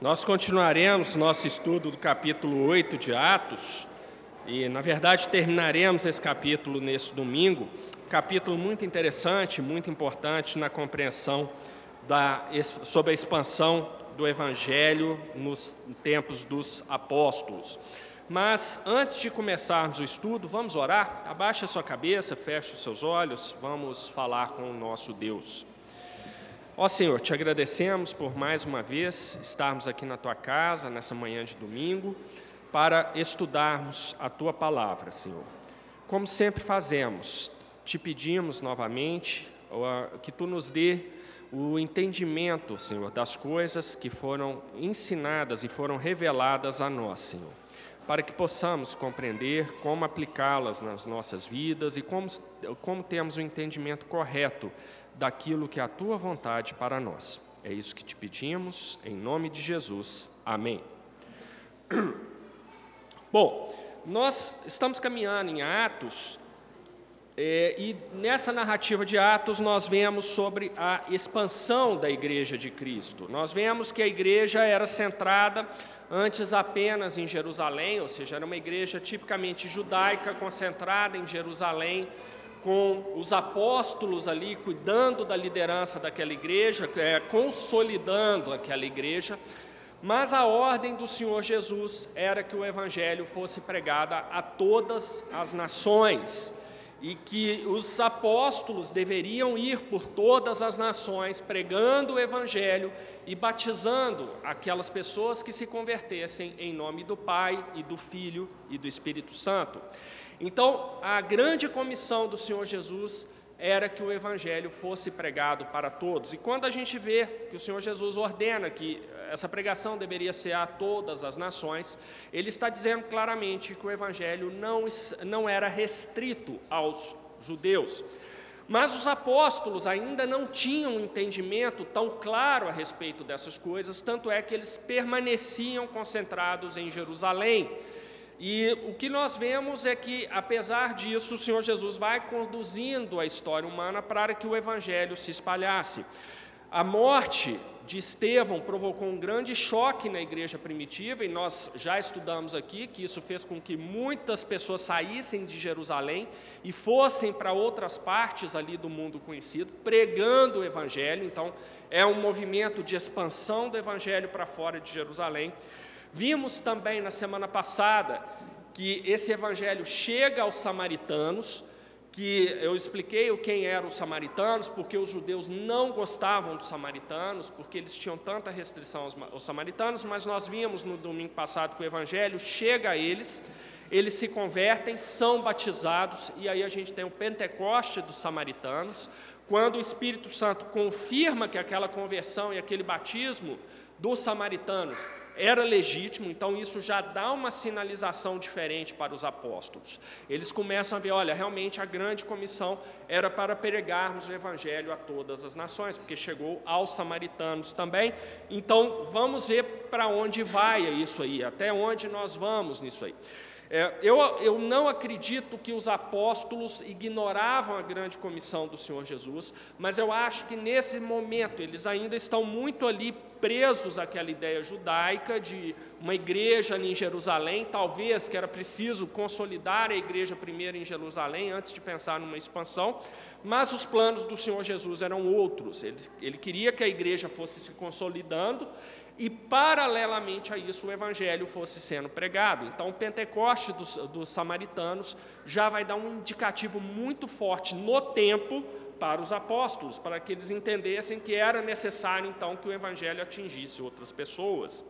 Nós continuaremos nosso estudo do capítulo 8 de Atos, e na verdade terminaremos esse capítulo nesse domingo. Capítulo muito interessante, muito importante na compreensão da, sobre a expansão do Evangelho nos tempos dos apóstolos. Mas antes de começarmos o estudo, vamos orar? Abaixe a sua cabeça, feche os seus olhos, vamos falar com o nosso Deus. Ó Senhor, te agradecemos por mais uma vez estarmos aqui na tua casa, nessa manhã de domingo, para estudarmos a tua palavra, Senhor. Como sempre fazemos, te pedimos novamente que tu nos dê o entendimento, Senhor, das coisas que foram ensinadas e foram reveladas a nós, Senhor, para que possamos compreender como aplicá-las nas nossas vidas e como, como temos o entendimento correto daquilo que é a tua vontade para nós. É isso que te pedimos, em nome de Jesus. Amém. Bom, nós estamos caminhando em Atos, é, e nessa narrativa de Atos nós vemos sobre a expansão da Igreja de Cristo. Nós vemos que a igreja era centrada antes apenas em Jerusalém, ou seja, era uma igreja tipicamente judaica, concentrada em Jerusalém, com os apóstolos ali cuidando da liderança daquela igreja, é, consolidando aquela igreja, mas a ordem do Senhor Jesus era que o evangelho fosse pregado a todas as nações e que os apóstolos deveriam ir por todas as nações pregando o evangelho e batizando aquelas pessoas que se convertessem em nome do Pai e do Filho e do Espírito Santo. Então, a grande comissão do Senhor Jesus era que o evangelho fosse pregado para todos. E quando a gente vê que o Senhor Jesus ordena que essa pregação deveria ser a todas as nações, ele está dizendo claramente que o evangelho não, não era restrito aos judeus. Mas os apóstolos ainda não tinham um entendimento tão claro a respeito dessas coisas, tanto é que eles permaneciam concentrados em Jerusalém. E o que nós vemos é que, apesar disso, o Senhor Jesus vai conduzindo a história humana para que o Evangelho se espalhasse. A morte de Estevão provocou um grande choque na igreja primitiva, e nós já estudamos aqui que isso fez com que muitas pessoas saíssem de Jerusalém e fossem para outras partes ali do mundo conhecido, pregando o Evangelho. Então, é um movimento de expansão do Evangelho para fora de Jerusalém. Vimos também na semana passada que esse evangelho chega aos samaritanos, que eu expliquei quem eram os samaritanos, porque os judeus não gostavam dos samaritanos, porque eles tinham tanta restrição aos, aos samaritanos, mas nós vimos no domingo passado que o evangelho chega a eles, eles se convertem, são batizados, e aí a gente tem o Pentecoste dos samaritanos, quando o Espírito Santo confirma que aquela conversão e aquele batismo dos samaritanos era legítimo, então isso já dá uma sinalização diferente para os apóstolos. Eles começam a ver: olha, realmente a grande comissão era para pregarmos o evangelho a todas as nações, porque chegou aos samaritanos também. Então vamos ver para onde vai isso aí, até onde nós vamos nisso aí. É, eu, eu não acredito que os apóstolos ignoravam a grande comissão do Senhor Jesus, mas eu acho que nesse momento eles ainda estão muito ali presos àquela ideia judaica de uma igreja em Jerusalém, talvez que era preciso consolidar a igreja primeiro em Jerusalém antes de pensar numa expansão, mas os planos do Senhor Jesus eram outros. Ele, ele queria que a igreja fosse se consolidando e, paralelamente a isso, o evangelho fosse sendo pregado. Então, o Pentecoste dos, dos samaritanos já vai dar um indicativo muito forte no tempo para os apóstolos, para que eles entendessem que era necessário, então, que o evangelho atingisse outras pessoas.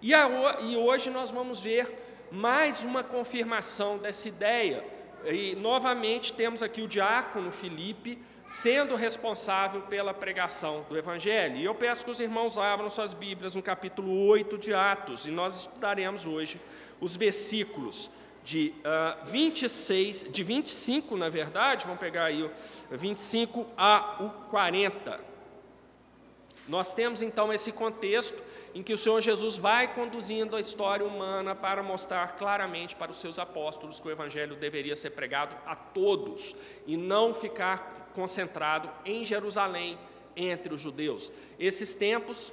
E, a, e hoje nós vamos ver mais uma confirmação dessa ideia. E, novamente, temos aqui o diácono Filipe sendo responsável pela pregação do Evangelho. E eu peço que os irmãos abram suas Bíblias no capítulo 8 de Atos, e nós estudaremos hoje os versículos de uh, 26, de 25, na verdade, vamos pegar aí o 25 a o 40. Nós temos então esse contexto em que o Senhor Jesus vai conduzindo a história humana para mostrar claramente para os seus apóstolos que o Evangelho deveria ser pregado a todos e não ficar concentrado em Jerusalém entre os judeus. Esses tempos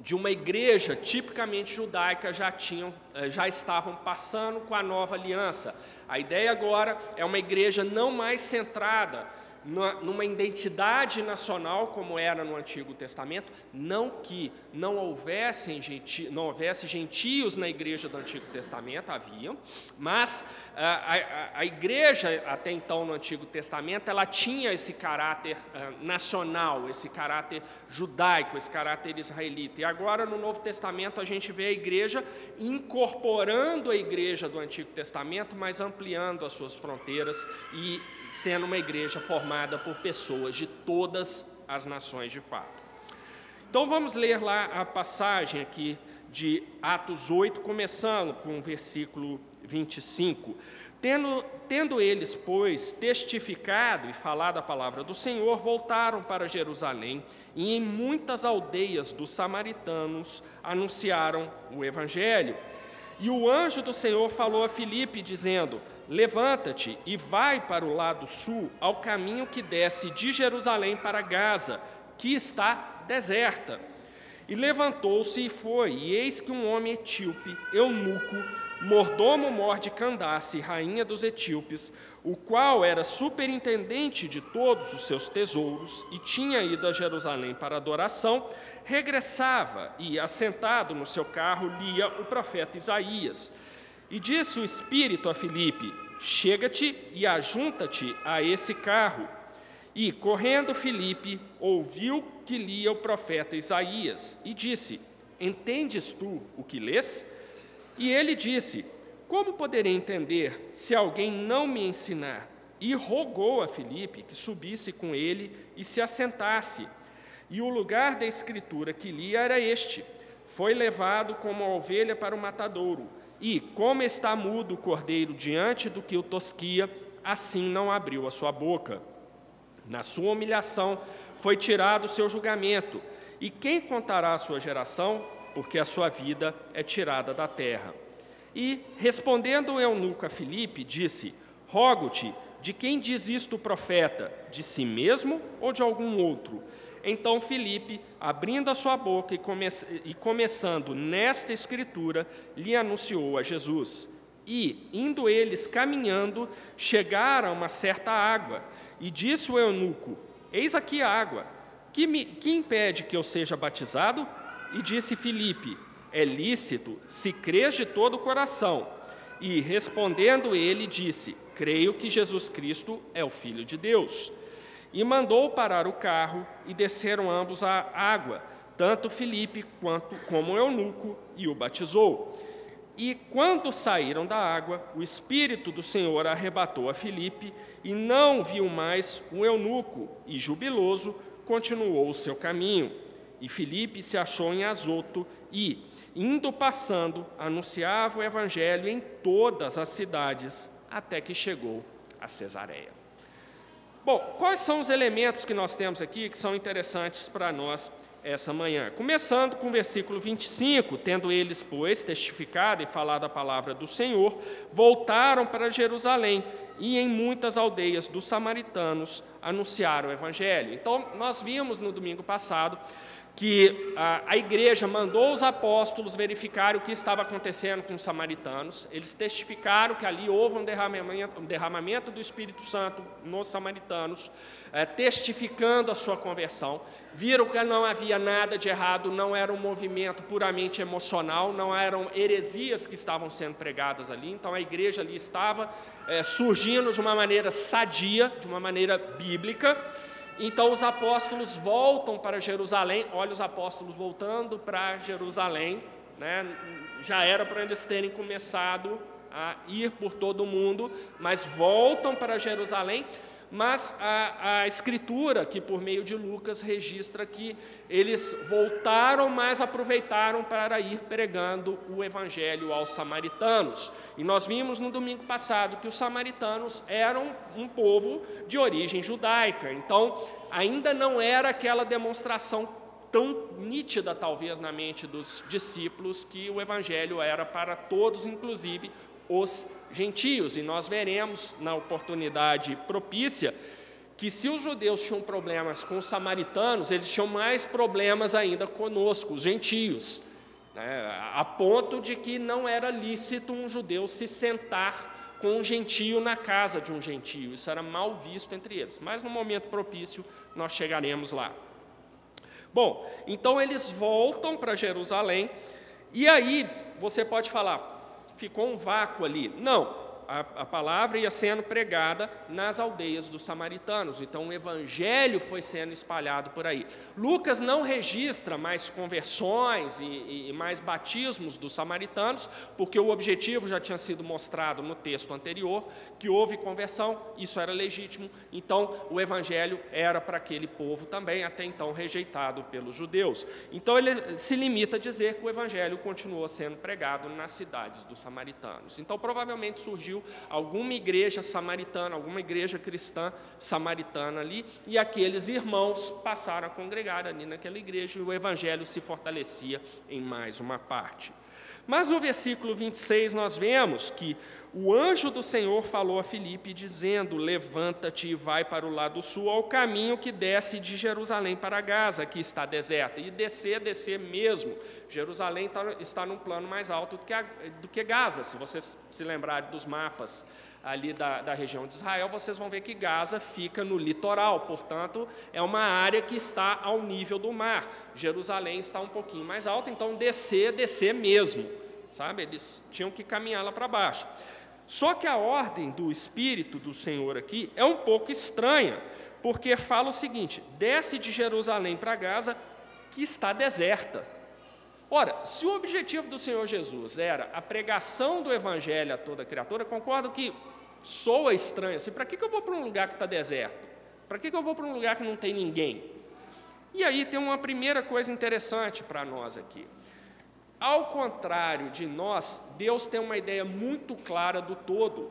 de uma igreja tipicamente judaica já tinham, eh, já estavam passando com a nova aliança. A ideia agora é uma igreja não mais centrada numa identidade nacional como era no Antigo Testamento, não que não houvessem genti, não houvesse gentios na igreja do Antigo Testamento, haviam, mas a, a, a, igreja até então no Antigo Testamento ela tinha esse caráter uh, nacional, esse caráter judaico, esse caráter israelita. E agora no Novo Testamento a gente vê a igreja incorporando a igreja do Antigo Testamento, mas ampliando as suas fronteiras e sendo uma igreja formada por pessoas de todas as nações de fato. Então vamos ler lá a passagem aqui de Atos 8, começando com o versículo 25. Tendo, tendo eles, pois, testificado e falado a palavra do Senhor, voltaram para Jerusalém e em muitas aldeias dos samaritanos anunciaram o Evangelho. E o anjo do Senhor falou a Filipe, dizendo: Levanta-te e vai para o lado sul, ao caminho que desce de Jerusalém para Gaza, que está deserta. E levantou-se e foi, e eis que um homem etíope, eunuco, mordomo-mor de Candace, rainha dos etíopes, o qual era superintendente de todos os seus tesouros e tinha ido a Jerusalém para adoração, regressava e, assentado no seu carro, lia o profeta Isaías. E disse o Espírito a Filipe: Chega-te e ajunta-te a esse carro. E, correndo Filipe, ouviu que lia o profeta Isaías e disse: Entendes tu o que lês? E ele disse: Como poderei entender se alguém não me ensinar? E rogou a Filipe que subisse com ele e se assentasse. E o lugar da escritura que lia era este: Foi levado como a ovelha para o matadouro e, como está mudo o cordeiro diante do que o tosquia, assim não abriu a sua boca. Na sua humilhação foi tirado o seu julgamento. E quem contará a sua geração? Porque a sua vida é tirada da terra. E, respondendo o eunuco a Filipe, disse: Rogo-te, de quem diz isto o profeta? De si mesmo ou de algum outro? Então Filipe, abrindo a sua boca e, come e começando nesta escritura, lhe anunciou a Jesus. E, indo eles caminhando, chegaram a uma certa água, e disse o eunuco: Eis aqui a água, que, me, que impede que eu seja batizado? E disse Filipe: É lícito, se crês de todo o coração. E, respondendo ele, disse: Creio que Jesus Cristo é o Filho de Deus. E mandou parar o carro e desceram ambos à água, tanto Filipe quanto como o eunuco, e o batizou. E quando saíram da água, o Espírito do Senhor arrebatou a Filipe, e não viu mais o eunuco, e jubiloso continuou o seu caminho. E Filipe se achou em Azoto e, indo passando, anunciava o evangelho em todas as cidades, até que chegou a Cesareia. Bom, quais são os elementos que nós temos aqui que são interessantes para nós essa manhã? Começando com o versículo 25: Tendo eles, pois, testificado e falado a palavra do Senhor, voltaram para Jerusalém e em muitas aldeias dos samaritanos anunciaram o evangelho. Então, nós vimos no domingo passado que a, a, igreja mandou os apóstolos verificar o que estava acontecendo com os samaritanos. Eles testificaram que ali houve um derramamento, um derramamento do Espírito Santo nos samaritanos, é, testificando a sua conversão. Viram que não havia nada de errado, não era um movimento puramente emocional, não eram heresias que estavam sendo pregadas ali. Então a igreja ali estava é, surgindo de uma maneira sadia, de uma maneira bíblica. Então os apóstolos voltam para Jerusalém, olha os apóstolos voltando para Jerusalém, né? já era para eles terem começado a ir por todo o mundo, mas voltam para Jerusalém mas a, a, Escritura, que por meio de Lucas registra que eles voltaram, mas aproveitaram para ir pregando o Evangelho aos samaritanos. E nós vimos no domingo passado que os samaritanos eram um povo de origem judaica, então ainda não era aquela demonstração tão nítida, talvez, na mente dos discípulos, que o Evangelho era para todos, inclusive os gentios. E nós veremos na oportunidade propícia que se os judeus tinham problemas com os samaritanos, eles tinham mais problemas ainda conosco, os gentios, né? a ponto de que não era lícito um judeu se sentar com um gentio na casa de um gentio, isso era mal visto entre eles, mas no momento propício nós chegaremos lá. Bom, então eles voltam para Jerusalém, e aí você pode falar, ficou um vácuo ali. Não, a, a, palavra ia sendo pregada nas aldeias dos samaritanos, então o evangelho foi sendo espalhado por aí. Lucas não registra mais conversões e, e mais batismos dos samaritanos, porque o objetivo já tinha sido mostrado no texto anterior, que houve conversão, isso era legítimo, então o evangelho era para aquele povo também, até então rejeitado pelos judeus. Então ele se limita a dizer que o evangelho continuou sendo pregado nas cidades dos samaritanos. Então provavelmente surgiu alguma igreja samaritana, alguma igreja cristã samaritana ali, e aqueles irmãos passaram a congregar ali naquela igreja e o evangelho se fortalecia em mais uma parte. Mas no versículo 26 nós vemos que o anjo do Senhor falou a Filipe, dizendo: Levanta-te e vai para o lado sul, ao caminho que desce de Jerusalém para Gaza, que está deserta. E descer, descer mesmo. Jerusalém está, está num plano mais alto do que, a, do que Gaza. Se vocês se lembrarem dos mapas ali da, da região de Israel, vocês vão ver que Gaza fica no litoral, portanto, é uma área que está ao nível do mar. Jerusalém está um pouquinho mais alto, então descer, descer mesmo, sabe? Eles tinham que caminhar lá para baixo. Só que a ordem do Espírito do Senhor aqui é um pouco estranha, porque fala o seguinte: desce de Jerusalém para Gaza, que está deserta. Ora, se o objetivo do Senhor Jesus era a pregação do Evangelho a toda criatura, concordo que soa estranho assim: para que, que eu vou para um lugar que está deserto? Para que, que eu vou para um lugar que não tem ninguém? E aí tem uma primeira coisa interessante para nós aqui. Ao contrário de nós, Deus tem uma ideia muito clara do todo.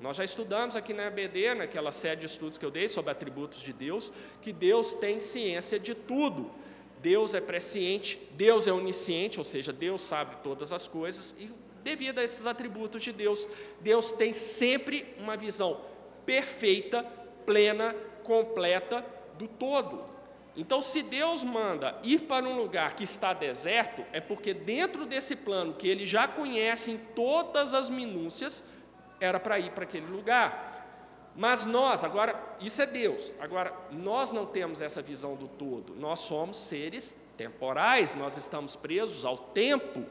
Nós já estudamos aqui na EBD, naquela série de estudos que eu dei sobre atributos de Deus, que Deus tem ciência de tudo. Deus é presciente, Deus é onisciente, ou seja, Deus sabe todas as coisas, e devido a esses atributos de Deus, Deus tem sempre uma visão perfeita, plena, completa do todo. Então, se Deus manda ir para um lugar que está deserto, é porque dentro desse plano que ele já conhece em todas as minúcias, era para ir para aquele lugar. Mas nós, agora, isso é Deus, agora, nós não temos essa visão do todo, nós somos seres temporais, nós estamos presos ao tempo,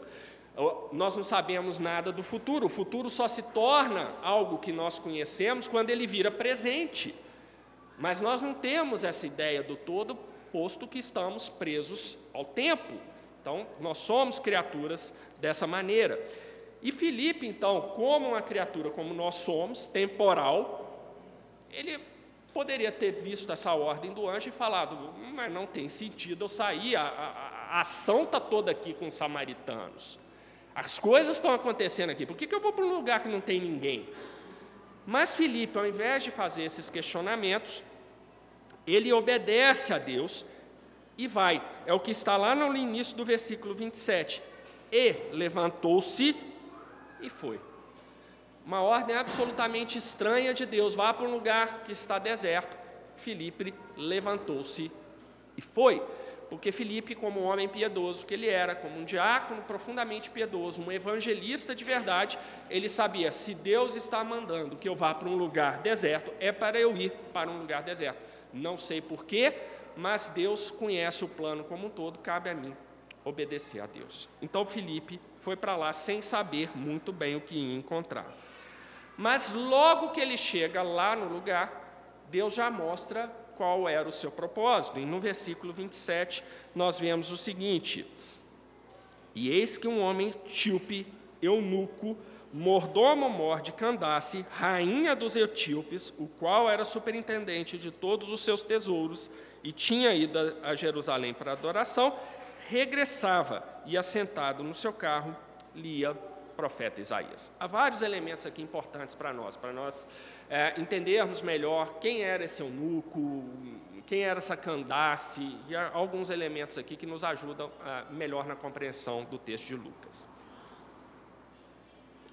nós não sabemos nada do futuro, o futuro só se torna algo que nós conhecemos quando ele vira presente. Mas nós não temos essa ideia do todo posto que estamos presos ao tempo. Então, nós somos criaturas dessa maneira. E Filipe, então, como uma criatura como nós somos, temporal, ele poderia ter visto essa ordem do anjo e falado, mas não tem sentido eu sair, a, a, a ação está toda aqui com os samaritanos. As coisas estão acontecendo aqui, por que, que eu vou para um lugar que não tem ninguém? Mas Filipe, ao invés de fazer esses questionamentos, ele obedece a Deus e vai. É o que está lá no início do versículo 27. E levantou-se e foi. Uma ordem absolutamente estranha de Deus. Vá para um lugar que está deserto. Filipe levantou-se e foi. Porque Filipe, como um homem piedoso que ele era, como um diácono profundamente piedoso, um evangelista de verdade, ele sabia: se Deus está mandando que eu vá para um lugar deserto, é para eu ir para um lugar deserto. Não sei porquê, mas Deus conhece o plano como um todo, cabe a mim obedecer a Deus. Então Felipe foi para lá sem saber muito bem o que ia encontrar. Mas logo que ele chega lá no lugar, Deus já mostra qual era o seu propósito. E no versículo 27, nós vemos o seguinte: E eis que um homem tíope, eunuco, mordomo-mor de Candace, rainha dos etíopes, o qual era superintendente de todos os seus tesouros e tinha ido a Jerusalém para adoração, regressava e, assentado no seu carro, lia profeta Isaías. Há vários elementos aqui importantes para nós, para nós é, entendermos melhor quem era esse eunuco, quem era essa Candace, e há alguns elementos aqui que nos ajudam é, melhor na compreensão do texto de Lucas.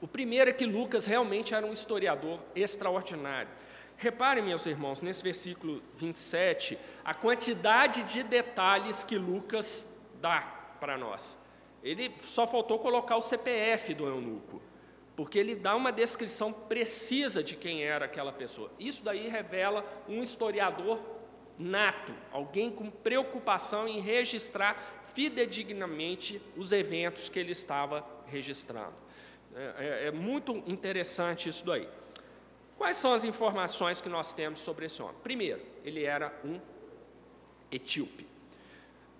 O primeiro é que Lucas realmente era um historiador extraordinário. Reparem, meus irmãos, nesse versículo 27, a quantidade de detalhes que Lucas dá para nós. Ele só faltou colocar o CPF do eunuco, porque ele dá uma descrição precisa de quem era aquela pessoa. Isso daí revela um historiador nato, alguém com preocupação em registrar fidedignamente os eventos que ele estava registrando. É, é, é muito interessante isso daí. Quais são as informações que nós temos sobre esse homem? Primeiro, ele era um etíope.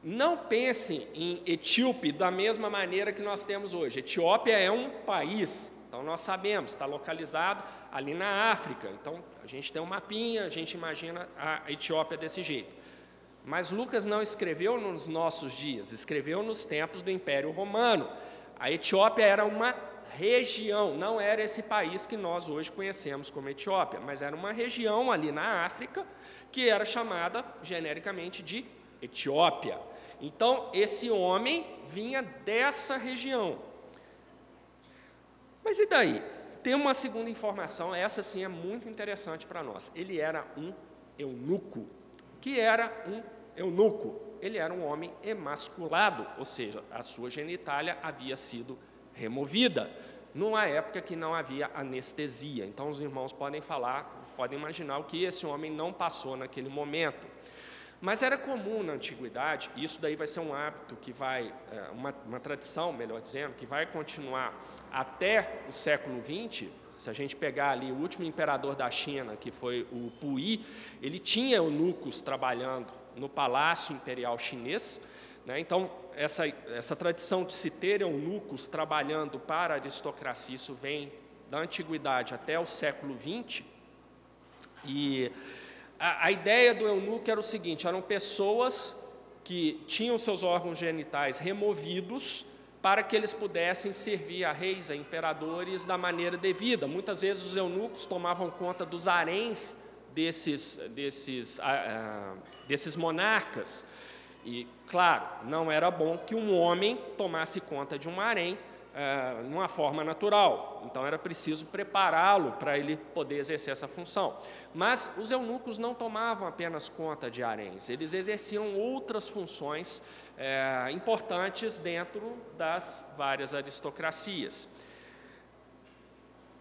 Não pense em etíope da mesma maneira que nós temos hoje. Etiópia é um país, então nós sabemos, está localizado ali na África. Então a gente tem um mapinha, a gente imagina a Etiópia desse jeito. Mas Lucas não escreveu nos nossos dias, escreveu nos tempos do Império Romano. A Etiópia era uma região, não era esse país que nós hoje conhecemos como Etiópia, mas era uma região ali na África que era chamada genericamente de Etiópia. Então, esse homem vinha dessa região. Mas e daí? Tem uma segunda informação, essa sim é muito interessante para nós. Ele era um eunuco. que era um eunuco? Ele era um homem emasculado, ou seja, a sua genitália havia sido removida, numa época que não havia anestesia. Então, os irmãos podem falar, podem imaginar o que esse homem não passou naquele momento. Mas era comum na antiguidade, e isso daí vai ser um hábito que vai, é, uma, uma tradição, melhor dizendo, que vai continuar até o século XX. Se a gente pegar ali o último imperador da China, que foi o Puyi, ele tinha eunucos trabalhando no palácio imperial chinês. Né? Então, essa, essa tradição de se ter eunucos trabalhando para a aristocracia, isso vem da antiguidade até o século XX. E a, a ideia do eunuco era o seguinte: eram pessoas que tinham seus órgãos genitais removidos para que eles pudessem servir a reis, a imperadores da maneira devida. Muitas vezes os eunucos tomavam conta dos haréns desses, desses, ah, desses monarcas. E, claro, não era bom que um homem tomasse conta de um harém uh, numa forma natural. Então, era preciso prepará-lo para ele poder exercer essa função. Mas os eunucos não tomavam apenas conta de haréns, eles exerciam outras funções uh, importantes dentro das várias aristocracias.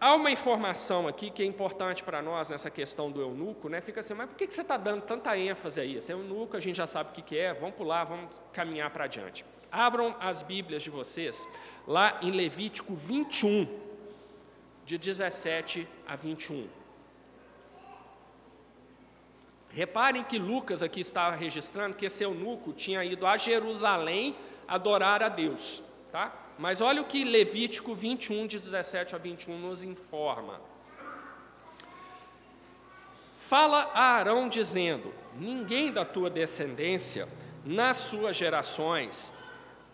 Há uma informação aqui que é importante para nós nessa questão do eunuco, né? Fica assim, mas por que você está dando tanta ênfase a isso? É eunuco, a gente já sabe o que é, vamos pular, vamos caminhar para adiante. Abram as Bíblias de vocês lá em Levítico 21, de 17 a 21. Reparem que Lucas aqui estava registrando que esse eunuco tinha ido a Jerusalém adorar a Deus, tá? Mas olha o que Levítico 21, de 17 a 21, nos informa. Fala a Arão dizendo: Ninguém da tua descendência, nas suas gerações,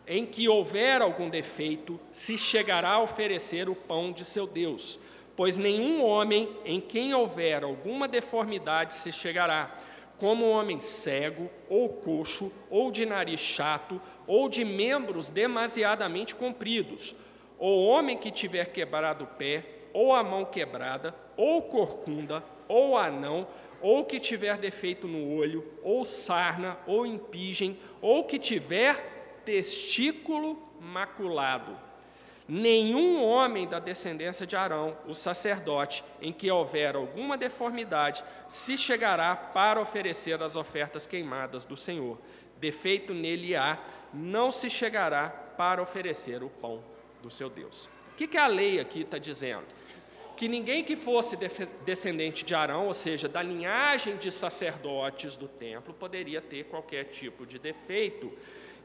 em que houver algum defeito, se chegará a oferecer o pão de seu Deus, pois nenhum homem em quem houver alguma deformidade se chegará, como homem cego, ou coxo, ou de nariz chato, ou de membros demasiadamente compridos, ou homem que tiver quebrado o pé, ou a mão quebrada, ou corcunda, ou anão, ou que tiver defeito no olho, ou sarna, ou impigem, ou que tiver testículo maculado Nenhum homem da descendência de Arão, o sacerdote, em que houver alguma deformidade, se chegará para oferecer as ofertas queimadas do Senhor. Defeito nele há, não se chegará para oferecer o pão do seu Deus. O que, que a lei aqui está dizendo? Que ninguém que fosse descendente de Arão, ou seja, da linhagem de sacerdotes do templo, poderia ter qualquer tipo de defeito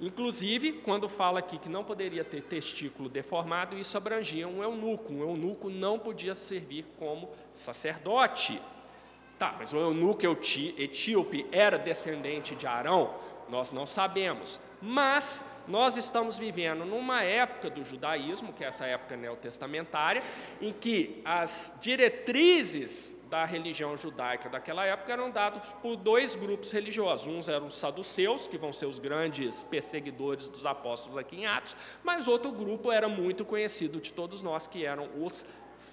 Inclusive, quando fala aqui que não poderia ter testículo deformado, isso abrangia um eunuco. Um eunuco não podia servir como sacerdote. Tá, mas o eunuco etíope era descendente de Arão? Nós não sabemos. Mas nós estamos vivendo numa época do judaísmo, que é essa época neotestamentária, em que as diretrizes da religião judaica daquela época eram dados por dois grupos religiosos. Uns eram os saduceus, que vão ser os grandes perseguidores dos apóstolos aqui em Atos, mas outro grupo era muito conhecido de todos nós, que eram os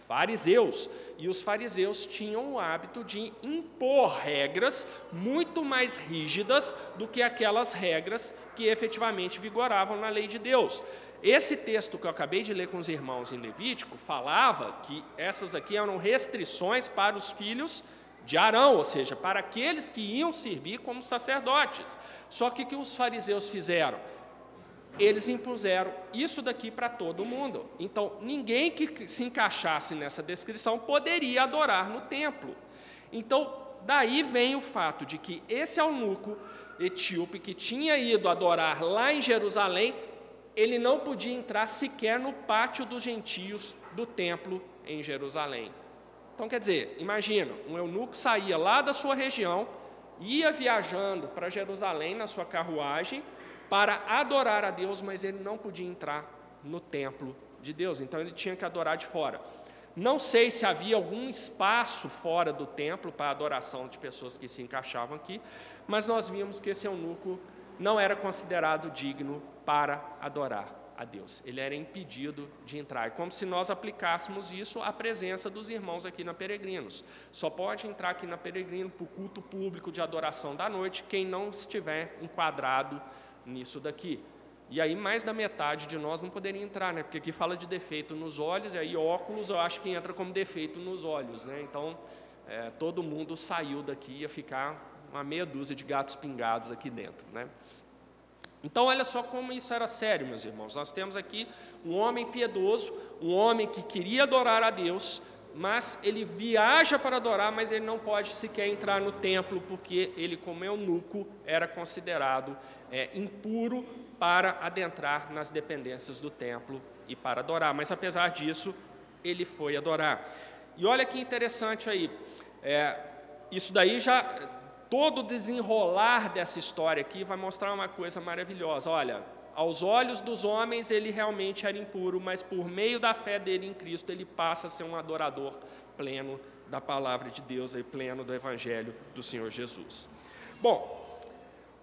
fariseus. E os fariseus tinham o hábito de impor regras muito mais rígidas do que aquelas regras que efetivamente vigoravam na lei de Deus. Esse texto que eu acabei de ler com os irmãos em Levítico falava que essas aqui eram restrições para os filhos de Arão, ou seja, para aqueles que iam servir como sacerdotes. Só que o que os fariseus fizeram? eles impuseram isso daqui para todo mundo. Então, ninguém que se encaixasse nessa descrição poderia adorar no templo. Então, daí vem o fato de que esse eunuco etíope que tinha ido adorar lá em Jerusalém, ele não podia entrar sequer no pátio dos gentios do templo em Jerusalém. Então, quer dizer, imagina, um eunuco saía lá da sua região, ia viajando para Jerusalém na sua carruagem, para adorar a Deus, mas ele não podia entrar no templo de Deus, então ele tinha que adorar de fora. Não sei se havia algum espaço fora do templo para adoração de pessoas que se encaixavam aqui, mas nós vimos que esse eunuco não era considerado digno para adorar a Deus. Ele era impedido de entrar. É como se nós aplicássemos isso à presença dos irmãos aqui na Peregrinos. Só pode entrar aqui na Peregrino para o culto público de adoração da noite quem não estiver enquadrado nisso daqui. E aí mais da metade de nós não poderia entrar, né? Porque aqui fala de defeito nos olhos, e aí óculos eu acho que entra como defeito nos olhos, né? Então é, todo mundo saiu daqui, ia ficar uma meia dúzia de gatos pingados aqui dentro, né? Então olha só como isso era sério, meus irmãos. Nós temos aqui um homem piedoso, um homem que queria adorar a Deus, mas ele viaja para adorar, mas ele não pode sequer entrar no templo, porque ele, como eunuco, era considerado é, impuro para adentrar nas dependências do templo e para adorar. Mas apesar disso, ele foi adorar. E olha que interessante aí, é, isso daí já, todo o desenrolar dessa história aqui vai mostrar uma coisa maravilhosa. Olha, aos olhos dos homens ele realmente era impuro, mas por meio da fé dele em Cristo ele passa a ser um adorador pleno da palavra de Deus e pleno do evangelho do Senhor Jesus. Bom,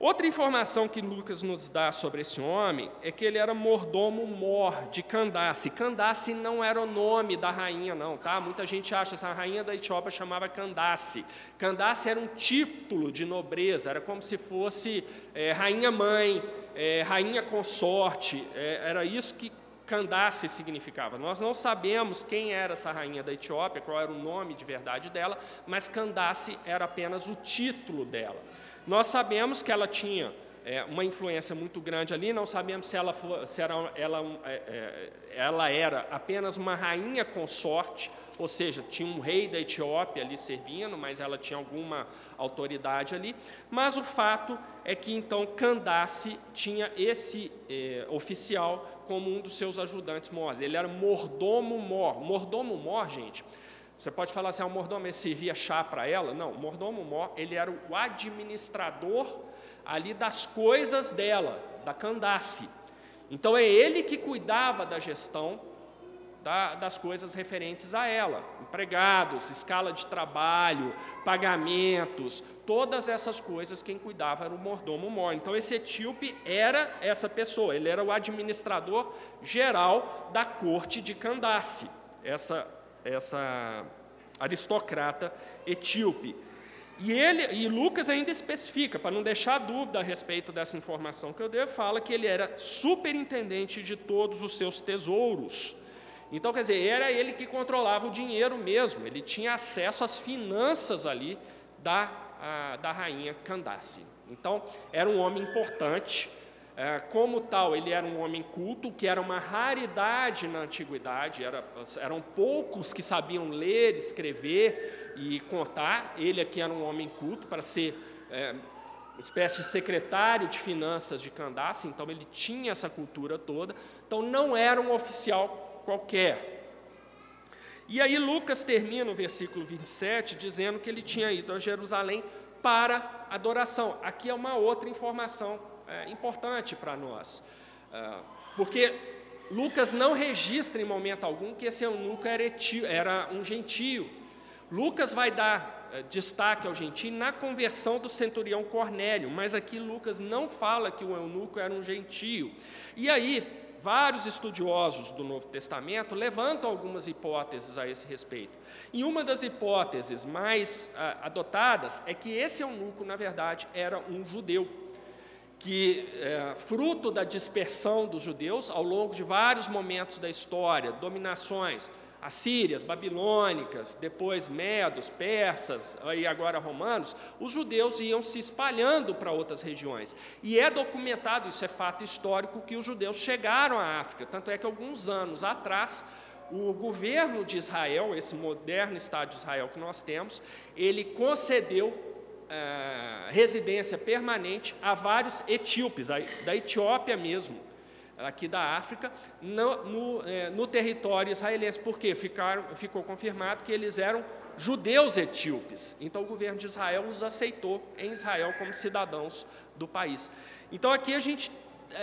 Outra informação que Lucas nos dá sobre esse homem é que ele era mordomo mor de Candace. Candace não era o nome da rainha, não, tá? Muita gente acha que a rainha da Etiópia chamava Candace. Candace era um título de nobreza, era como se fosse é, rainha mãe, é, rainha consorte, é, era isso que Candace significava. Nós não sabemos quem era essa rainha da Etiópia, qual era o nome de verdade dela, mas Candace era apenas o título dela. Nós sabemos que ela tinha é, uma influência muito grande ali, não sabemos se ela, se era, ela, é, é, ela era apenas uma rainha consorte, ou seja, tinha um rei da Etiópia ali servindo, mas ela tinha alguma autoridade ali. Mas o fato é que então Candace tinha esse é, oficial como um dos seus ajudantes mor. Ele era mordomo mor. Mordomo mor, gente, você pode falar assim, ah, o mordomo servia chá para ela? Não, o mordomo mor, ele era o administrador ali das coisas dela, da Candace. Então é ele que cuidava da gestão da, das coisas referentes a ela, empregados, escala de trabalho, pagamentos, todas essas coisas quem cuidava era o mordomo mor. Então esse etíope era essa pessoa, ele era o administrador geral da corte de Candace. Essa essa aristocrata etíope. E, ele, e Lucas ainda especifica, para não deixar dúvida a respeito dessa informação que eu dei, fala que ele era superintendente de todos os seus tesouros. Então, quer dizer, era ele que controlava o dinheiro mesmo, ele tinha acesso às finanças ali da, a, da rainha Candace. Então, era um homem importante, como tal, ele era um homem culto, que era uma raridade na antiguidade, era, eram poucos que sabiam ler, escrever e contar. Ele aqui era um homem culto para ser é, espécie de secretário de finanças de Candace, então ele tinha essa cultura toda. Então não era um oficial qualquer. E aí Lucas termina o versículo 27 dizendo que ele tinha ido a Jerusalém para adoração. Aqui é uma outra informação é, importante para nós, é, porque Lucas não registra em momento algum que esse eunuco era, etio, era um gentio. Lucas vai dar é, destaque ao gentio na conversão do centurião Cornélio, mas aqui Lucas não fala que o eunuco era um gentio. E aí vários estudiosos do Novo Testamento levantam algumas hipóteses a esse respeito. E uma das hipóteses mais ah, adotadas é que esse eunuco, na verdade, era um judeu, que, é, fruto da dispersão dos judeus ao longo de vários momentos da história, dominações, assírias, babilônicas, depois medos, persas e agora romanos, os judeus iam se espalhando para outras regiões. E é documentado, isso é fato histórico, que os judeus chegaram à África. Tanto é que alguns anos atrás, o governo de Israel, esse moderno Estado de Israel que nós temos, ele concedeu é, residência permanente a vários etíopes, da Etiópia mesmo aqui da África, no, no, é, no território israelense, porque ficaram, ficou confirmado que eles eram judeus etíopes. Então o governo de Israel os aceitou em Israel como cidadãos do país. Então aqui a gente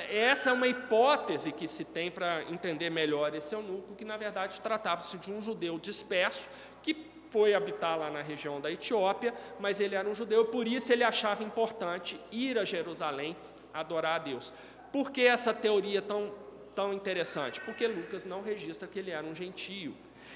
essa é uma hipótese que se tem para entender melhor esse eunuco, que na verdade tratava-se de um judeu disperso que foi habitar lá na região da Etiópia, mas ele era um judeu, por isso ele achava importante ir a Jerusalém adorar a Deus. Por que essa teoria tão, tão interessante? Porque Lucas não registra que ele era um gentio.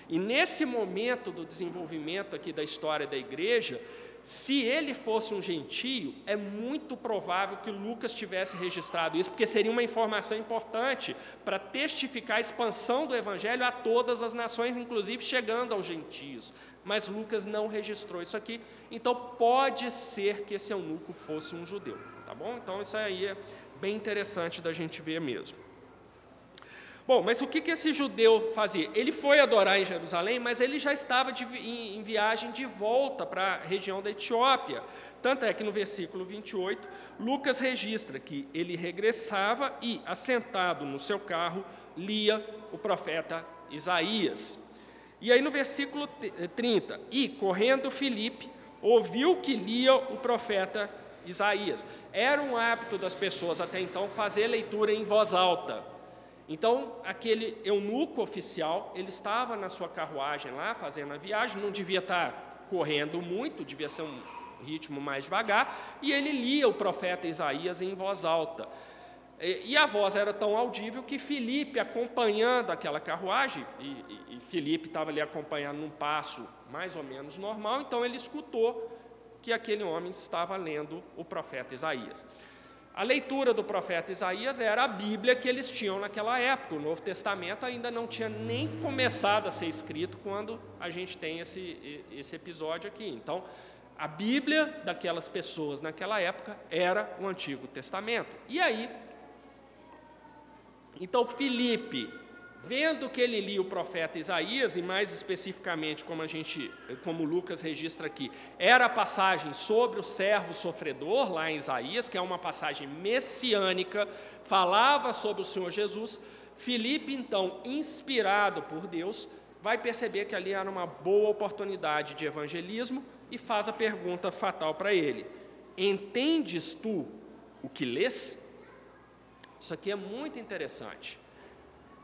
E nesse momento do desenvolvimento aqui da história da igreja, se ele fosse um gentio, é muito provável que Lucas tivesse registrado isso, porque seria uma informação importante para testificar a expansão do evangelho a todas as nações, inclusive chegando aos gentios. Mas Lucas não registrou isso aqui, então pode ser que esse eunuco fosse um judeu, tá bom? Então isso aí é bem interessante da gente ver mesmo. Bom, mas o que, que esse judeu fazia? Ele foi adorar em Jerusalém, mas ele já estava de, em, em viagem de volta para a região da Etiópia. Tanto é que no versículo 28, Lucas registra que ele regressava e, assentado no seu carro, lia o profeta Isaías. E aí no versículo 30, e correndo Filipe, ouviu que lia o profeta Isaías. Era um hábito das pessoas até então fazer leitura em voz alta. Então, aquele eunuco oficial, ele estava na sua carruagem lá, fazendo a viagem, não devia estar correndo muito, devia ser um ritmo mais devagar, e ele lia o profeta Isaías em voz alta. E, a voz era tão audível que Felipe, acompanhando aquela carruagem, e, e, e Felipe estava ali acompanhando num passo mais ou menos normal, então ele escutou que aquele homem estava lendo o profeta Isaías. A leitura do profeta Isaías era a Bíblia que eles tinham naquela época. O Novo Testamento ainda não tinha nem começado a ser escrito quando a gente tem esse, esse episódio aqui. Então, a Bíblia daquelas pessoas naquela época era o Antigo Testamento. E aí, então Filipe Vendo que ele lia o profeta Isaías, e mais especificamente, como a gente, como Lucas registra aqui, era a passagem sobre o servo sofredor, lá em Isaías, que é uma passagem messiânica, falava sobre o Senhor Jesus. Filipe, então, inspirado por Deus, vai perceber que ali era uma boa oportunidade de evangelismo e faz a pergunta fatal para ele: Entendes tu o que lês? Isso aqui é muito interessante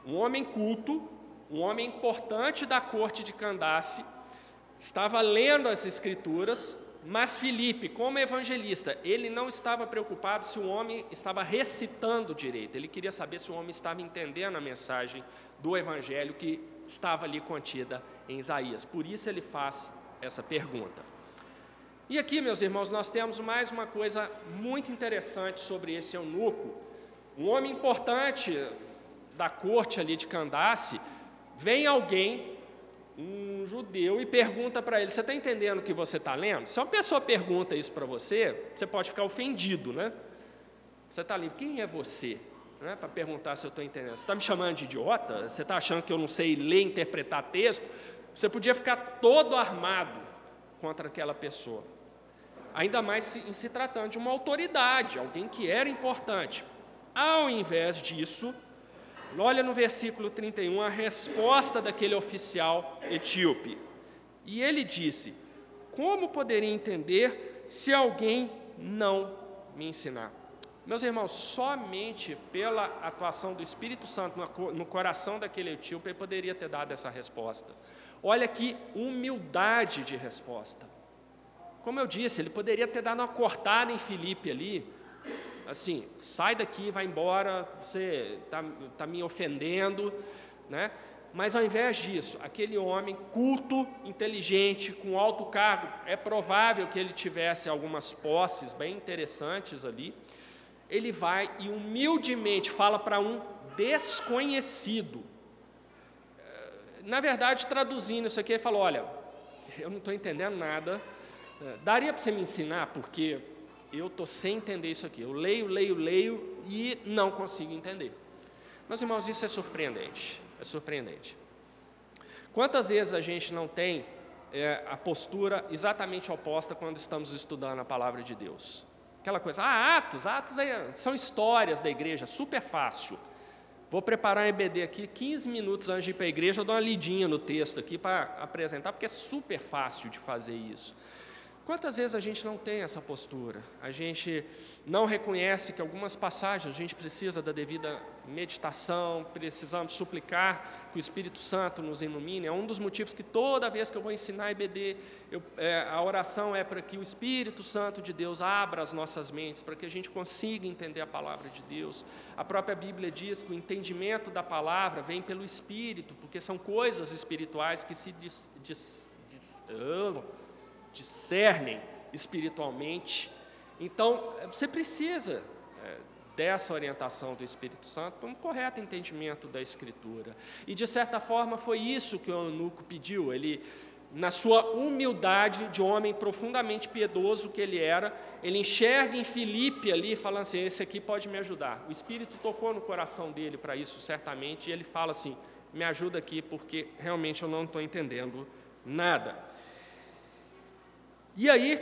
um homem culto, um homem importante da corte de Candace, estava lendo as escrituras, mas Filipe, como evangelista, ele não estava preocupado se o homem estava recitando direito, ele queria saber se o homem estava entendendo a mensagem do evangelho que estava ali contida em Isaías. Por isso ele faz essa pergunta. E aqui, meus irmãos, nós temos mais uma coisa muito interessante sobre esse eunuco. Um homem importante da corte ali de Candace, vem alguém, um judeu, e pergunta para ele: Você está entendendo o que você está lendo? Se uma pessoa pergunta isso para você, você pode ficar ofendido, né? Você está ali, quem é você? Né, para perguntar se eu estou entendendo. Você está me chamando de idiota? Você está achando que eu não sei ler, interpretar texto? Você podia ficar todo armado contra aquela pessoa. Ainda mais em se tratando de uma autoridade, alguém que era importante. Ao invés disso, Olha no versículo 31 a resposta daquele oficial etíope. E ele disse: Como poderia entender se alguém não me ensinar? Meus irmãos, somente pela atuação do Espírito Santo no coração daquele etíope ele poderia ter dado essa resposta. Olha que humildade de resposta. Como eu disse, ele poderia ter dado uma cortada em Filipe ali, assim, sai daqui, vai embora, você está tá me ofendendo, né? Mas ao invés disso, aquele homem culto, inteligente, com alto cargo, é provável que ele tivesse algumas posses bem interessantes ali. Ele vai e humildemente fala para um desconhecido. Na verdade, traduzindo isso aqui, ele falou: Olha, eu não estou entendendo nada, daria para você me ensinar, porque eu estou sem entender isso aqui. Eu leio, leio, leio e não consigo entender. Meus irmãos, isso é surpreendente. É surpreendente. Quantas vezes a gente não tem é, a postura exatamente oposta quando estamos estudando a palavra de Deus? Aquela coisa, ah, Atos, Atos é, são histórias da igreja, super fácil. Vou preparar um EBD aqui, 15 minutos antes de ir para a igreja, eu dou uma lidinha no texto aqui para apresentar, porque é super fácil de fazer isso. Quantas vezes a gente não tem essa postura? A gente não reconhece que algumas passagens a gente precisa da devida meditação, precisamos suplicar que o Espírito Santo nos ilumine. É um dos motivos que toda vez que eu vou ensinar EBD, eu, é, a oração é para que o Espírito Santo de Deus abra as nossas mentes, para que a gente consiga entender a palavra de Deus. A própria Bíblia diz que o entendimento da palavra vem pelo Espírito, porque são coisas espirituais que se dis, dis, dis, oh, discernem espiritualmente. Então, você precisa é, dessa orientação do Espírito Santo para um correto entendimento da Escritura. E, de certa forma, foi isso que o eunuco pediu. Ele, na sua humildade de homem profundamente piedoso que ele era, ele enxerga em Filipe ali, falando assim: esse aqui pode me ajudar. O Espírito tocou no coração dele para isso, certamente, e ele fala assim: me ajuda aqui, porque realmente eu não estou entendendo nada. E aí,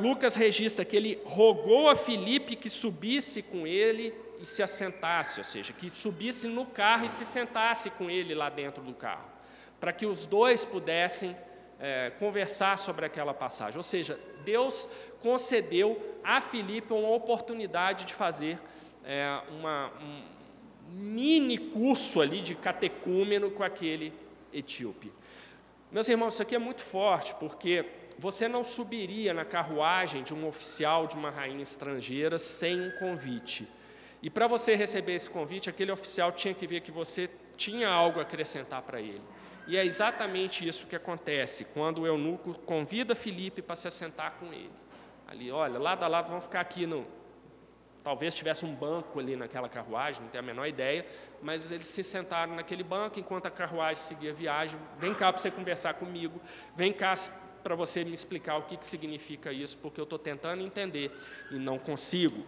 Lucas registra que ele rogou a Filipe que subisse com ele e se assentasse, ou seja, que subisse no carro e se sentasse com ele lá dentro do carro, para que os dois pudessem é, conversar sobre aquela passagem. Ou seja, Deus concedeu a Filipe uma oportunidade de fazer é, uma, um mini curso ali de catecúmeno com aquele etíope. Meus irmãos, isso aqui é muito forte, porque você não subiria na carruagem de um oficial de uma rainha estrangeira sem um convite. E para você receber esse convite, aquele oficial tinha que ver que você tinha algo a acrescentar para ele. E é exatamente isso que acontece quando o eunuco convida Felipe para se assentar com ele. Ali, olha, lado a lado, vamos ficar aqui no. Talvez tivesse um banco ali naquela carruagem, não tenho a menor ideia, mas eles se sentaram naquele banco enquanto a carruagem seguia a viagem. Vem cá para você conversar comigo, vem cá para você me explicar o que, que significa isso, porque eu estou tentando entender e não consigo.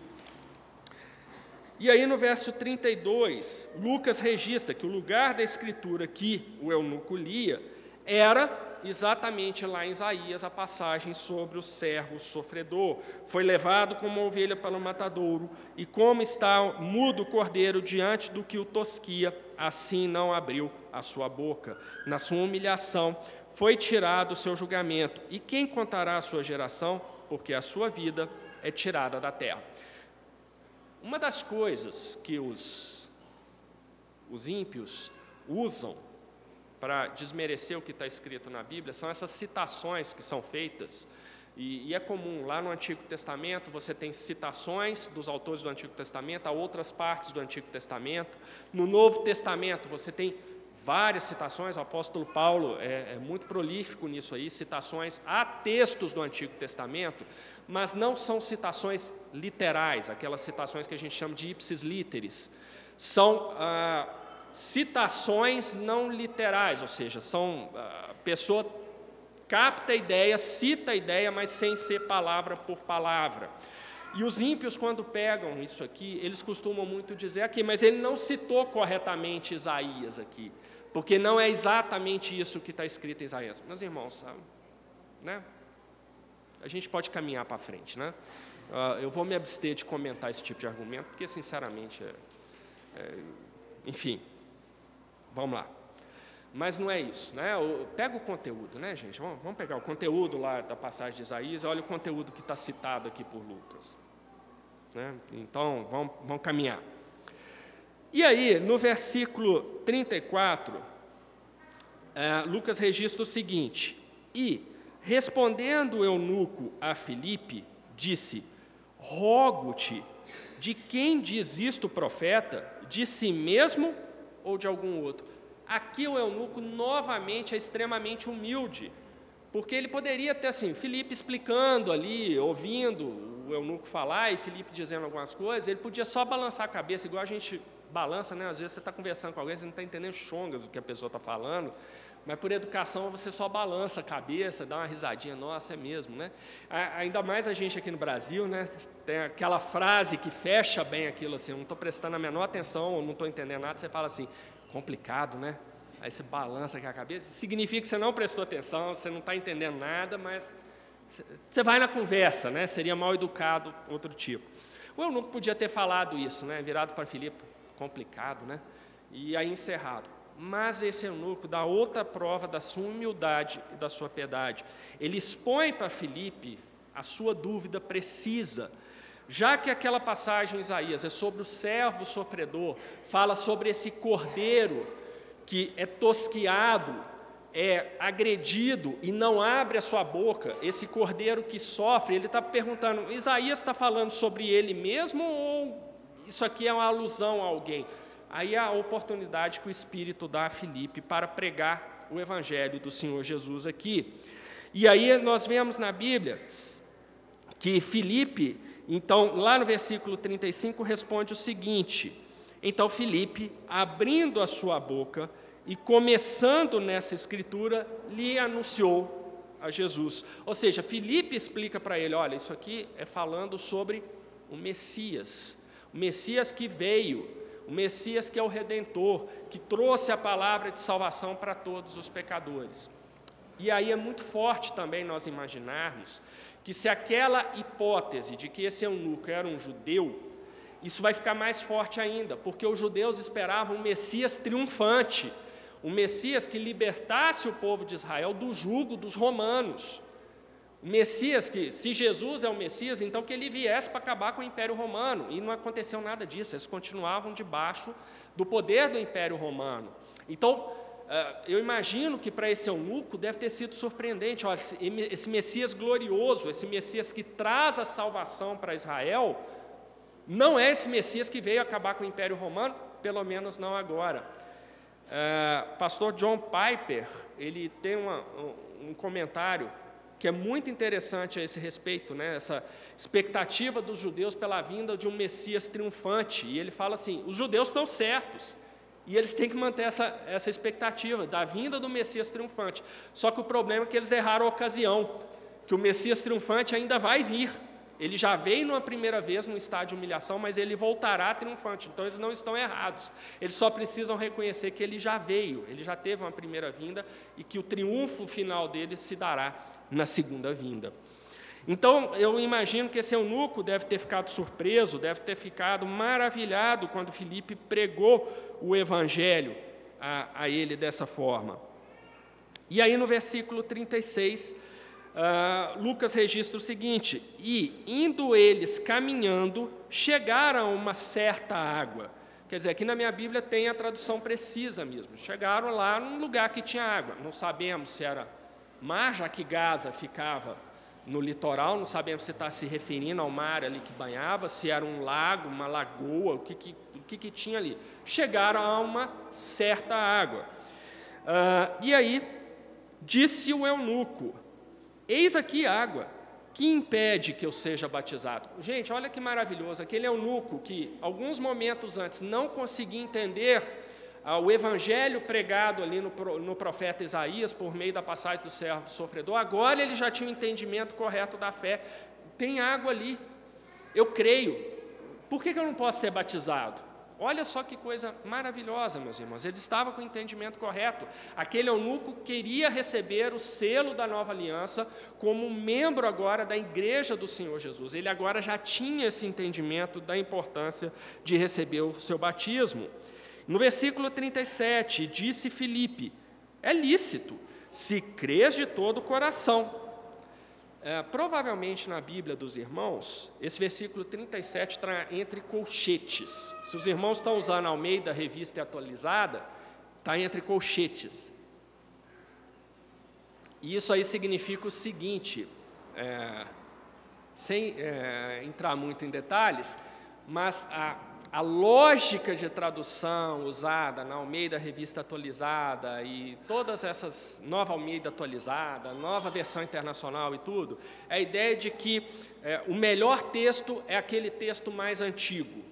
E aí no verso 32, Lucas registra que o lugar da escritura que o eunuco lia era exatamente lá em Isaías a passagem sobre o servo sofredor. Foi levado como ovelha para o matadouro, e como está mudo o cordeiro diante do que o tosquia, assim não abriu a sua boca. Na sua humilhação, foi tirado o seu julgamento. E quem contará a sua geração? Porque a sua vida é tirada da terra. Uma das coisas que os, os ímpios usam para desmerecer o que está escrito na Bíblia são essas citações que são feitas. E, e, é comum, lá no Antigo Testamento, você tem citações dos autores do Antigo Testamento a outras partes do Antigo Testamento. No Novo Testamento, você tem várias citações, o apóstolo Paulo é, é, muito prolífico nisso aí, citações a textos do Antigo Testamento, mas não são citações literais, aquelas citações que a gente chama de ipsis literis. São ah, citações não literais, ou seja, são a pessoa capta a ideia, cita a ideia, mas sem ser palavra por palavra. E os ímpios, quando pegam isso aqui, eles costumam muito dizer aqui, mas ele não citou corretamente Isaías aqui porque não é exatamente isso que está escrito em Isaías. Meus irmãos, sabe? Né? A gente pode caminhar para frente, né? Uh, eu vou me abster de comentar esse tipo de argumento, porque, sinceramente, é, é, enfim, vamos lá. Mas não é isso, né? Pega o conteúdo, né, gente? Vamos, vamos pegar o conteúdo lá da passagem de Isaías, olha o conteúdo que está citado aqui por Lucas. Né? Então, vamos, vamos caminhar. E aí, no versículo 34, é, Lucas registra o seguinte: E, respondendo o eunuco a Filipe, disse: Rogo-te De quem diz isto o profeta? De si mesmo ou de algum outro? Aqui o eunuco novamente é extremamente humilde, porque ele poderia ter assim, Felipe explicando ali, ouvindo o eunuco falar e Felipe dizendo algumas coisas, ele podia só balançar a cabeça, igual a gente balança, né? Às vezes você está conversando com alguém, você não está entendendo chongas o que a pessoa está falando, mas por educação você só balança a cabeça, dá uma risadinha, nossa, é mesmo, né? Ainda mais a gente aqui no Brasil, né? Tem aquela frase que fecha bem aquilo assim, não estou prestando a menor atenção, ou não estou entendendo nada, você fala assim, complicado, né? Aí você balança aqui a cabeça, significa que você não prestou atenção, você não está entendendo nada, mas você vai na conversa, né? Seria mal educado, outro tipo. O eunuco podia ter falado isso, né? Virado para Filipe, complicado, né? E aí encerrado. Mas esse eunuco dá outra prova da sua humildade e da sua piedade. Ele expõe para Filipe a sua dúvida precisa, já que aquela passagem em Isaías é sobre o servo sofredor, fala sobre esse cordeiro que é tosquiado, é agredido e não abre a sua boca, esse cordeiro que sofre, ele está perguntando: Isaías está falando sobre ele mesmo ou isso aqui é uma alusão a alguém? aí a oportunidade que o Espírito dá a Filipe para pregar o Evangelho do Senhor Jesus aqui. E aí nós vemos na Bíblia que Filipe, então, lá no versículo 35, responde o seguinte: Então Filipe, abrindo a sua boca e começando nessa escritura, lhe anunciou a Jesus. Ou seja, Filipe explica para ele: olha, isso aqui é falando sobre o Messias, o Messias que veio, o Messias que é o Redentor, que trouxe a palavra de salvação para todos os pecadores. E aí é muito forte também nós imaginarmos que se aquela hipótese de que esse eunuco era um judeu, isso vai ficar mais forte ainda, porque os judeus esperavam um Messias triunfante, um Messias que libertasse o povo de Israel do jugo dos romanos. O Messias, que se Jesus é o Messias, então que ele viesse para acabar com o Império Romano. E não aconteceu nada disso, eles continuavam debaixo do poder do Império Romano. Então, eh, eu imagino que para esse eunuco deve ter sido surpreendente. Olha, esse Messias glorioso, esse Messias que traz a salvação para Israel, não é esse Messias que veio acabar com o Império Romano, pelo menos não agora. Uh, pastor John Piper, ele tem uma, um, um comentário que é muito interessante a esse respeito, né? essa expectativa dos judeus pela vinda de um Messias triunfante. E ele fala assim: os judeus estão certos, e eles têm que manter essa, essa expectativa da vinda do Messias triunfante. Só que o problema é que eles erraram a ocasião, que o Messias triunfante ainda vai vir. Ele já veio numa primeira vez no estado de humilhação, mas ele voltará triunfante. Então eles não estão errados. Eles só precisam reconhecer que ele já veio, ele já teve uma primeira vinda e que o triunfo final dele se dará na segunda vinda. Então, eu imagino que esse eunuco deve ter ficado surpreso, deve ter ficado maravilhado quando Filipe pregou o evangelho a, a ele dessa forma. E aí, no versículo 36, uh, ah, Lucas registra o seguinte: E, indo eles caminhando, chegaram a uma certa água. Quer dizer, aqui na minha Bíblia tem a tradução precisa mesmo. Chegaram lá num lugar que tinha água. Não sabemos se era mar, já que Gaza ficava no litoral, não sabemos se está se referindo ao mar ali que banhava, se era um lago, uma lagoa, o que, que, o que, que tinha ali. Chegaram a uma certa água. Ah, e aí, disse o eunuco: Eis aqui água, que impede que eu seja batizado? Gente, olha que maravilhoso, aquele eunuco que, alguns momentos antes, não conseguia entender o evangelho pregado ali no, no profeta Isaías, por meio da passagem do servo sofredor, agora ele já tinha o um entendimento correto da fé. Tem água ali, eu creio. Por que, que eu não posso ser batizado? Olha só que coisa maravilhosa, meus irmãos. Ele estava com o entendimento correto. Aquele eunuco queria receber o selo da nova aliança como membro agora da igreja do Senhor Jesus. Ele agora já tinha esse entendimento da importância de receber o seu batismo. No versículo 37, disse Filipe: é lícito, se crês de todo o coração. É, provavelmente na Bíblia dos irmãos, esse versículo 37 está entre colchetes. Se os irmãos estão usando a Almeida Revista Atualizada, está entre colchetes. E isso aí significa o seguinte, é, sem é, entrar muito em detalhes, mas a, a lógica de tradução usada na Almeida Revista Atualizada e todas essas, nova Almeida atualizada, nova versão internacional e tudo, é a ideia de que é, o melhor texto é aquele texto mais antigo.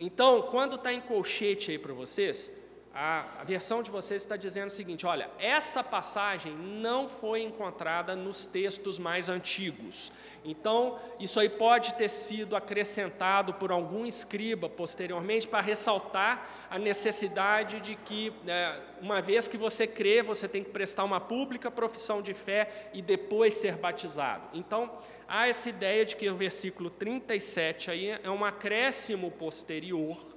Então, quando está em colchete aí para vocês, a, a, versão de vocês está dizendo o seguinte: olha, essa passagem não foi encontrada nos textos mais antigos. Então, isso aí pode ter sido acrescentado por algum escriba posteriormente para ressaltar a necessidade de que, né, uma vez que você crê, você tem que prestar uma pública profissão de fé e depois ser batizado. Então, há essa ideia de que o versículo 37 aí é um acréscimo posterior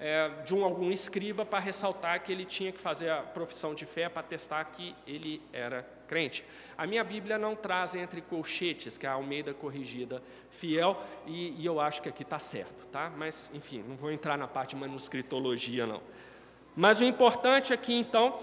é, de um, algum escriba para ressaltar que ele tinha que fazer a profissão de fé para testar que ele era crente. A minha Bíblia não traz entre colchetes, que é a Almeida corrigida fiel, e, e eu acho que aqui está certo, tá? Mas, enfim, não vou entrar na parte de manuscritologia, não. Mas o importante aqui, então,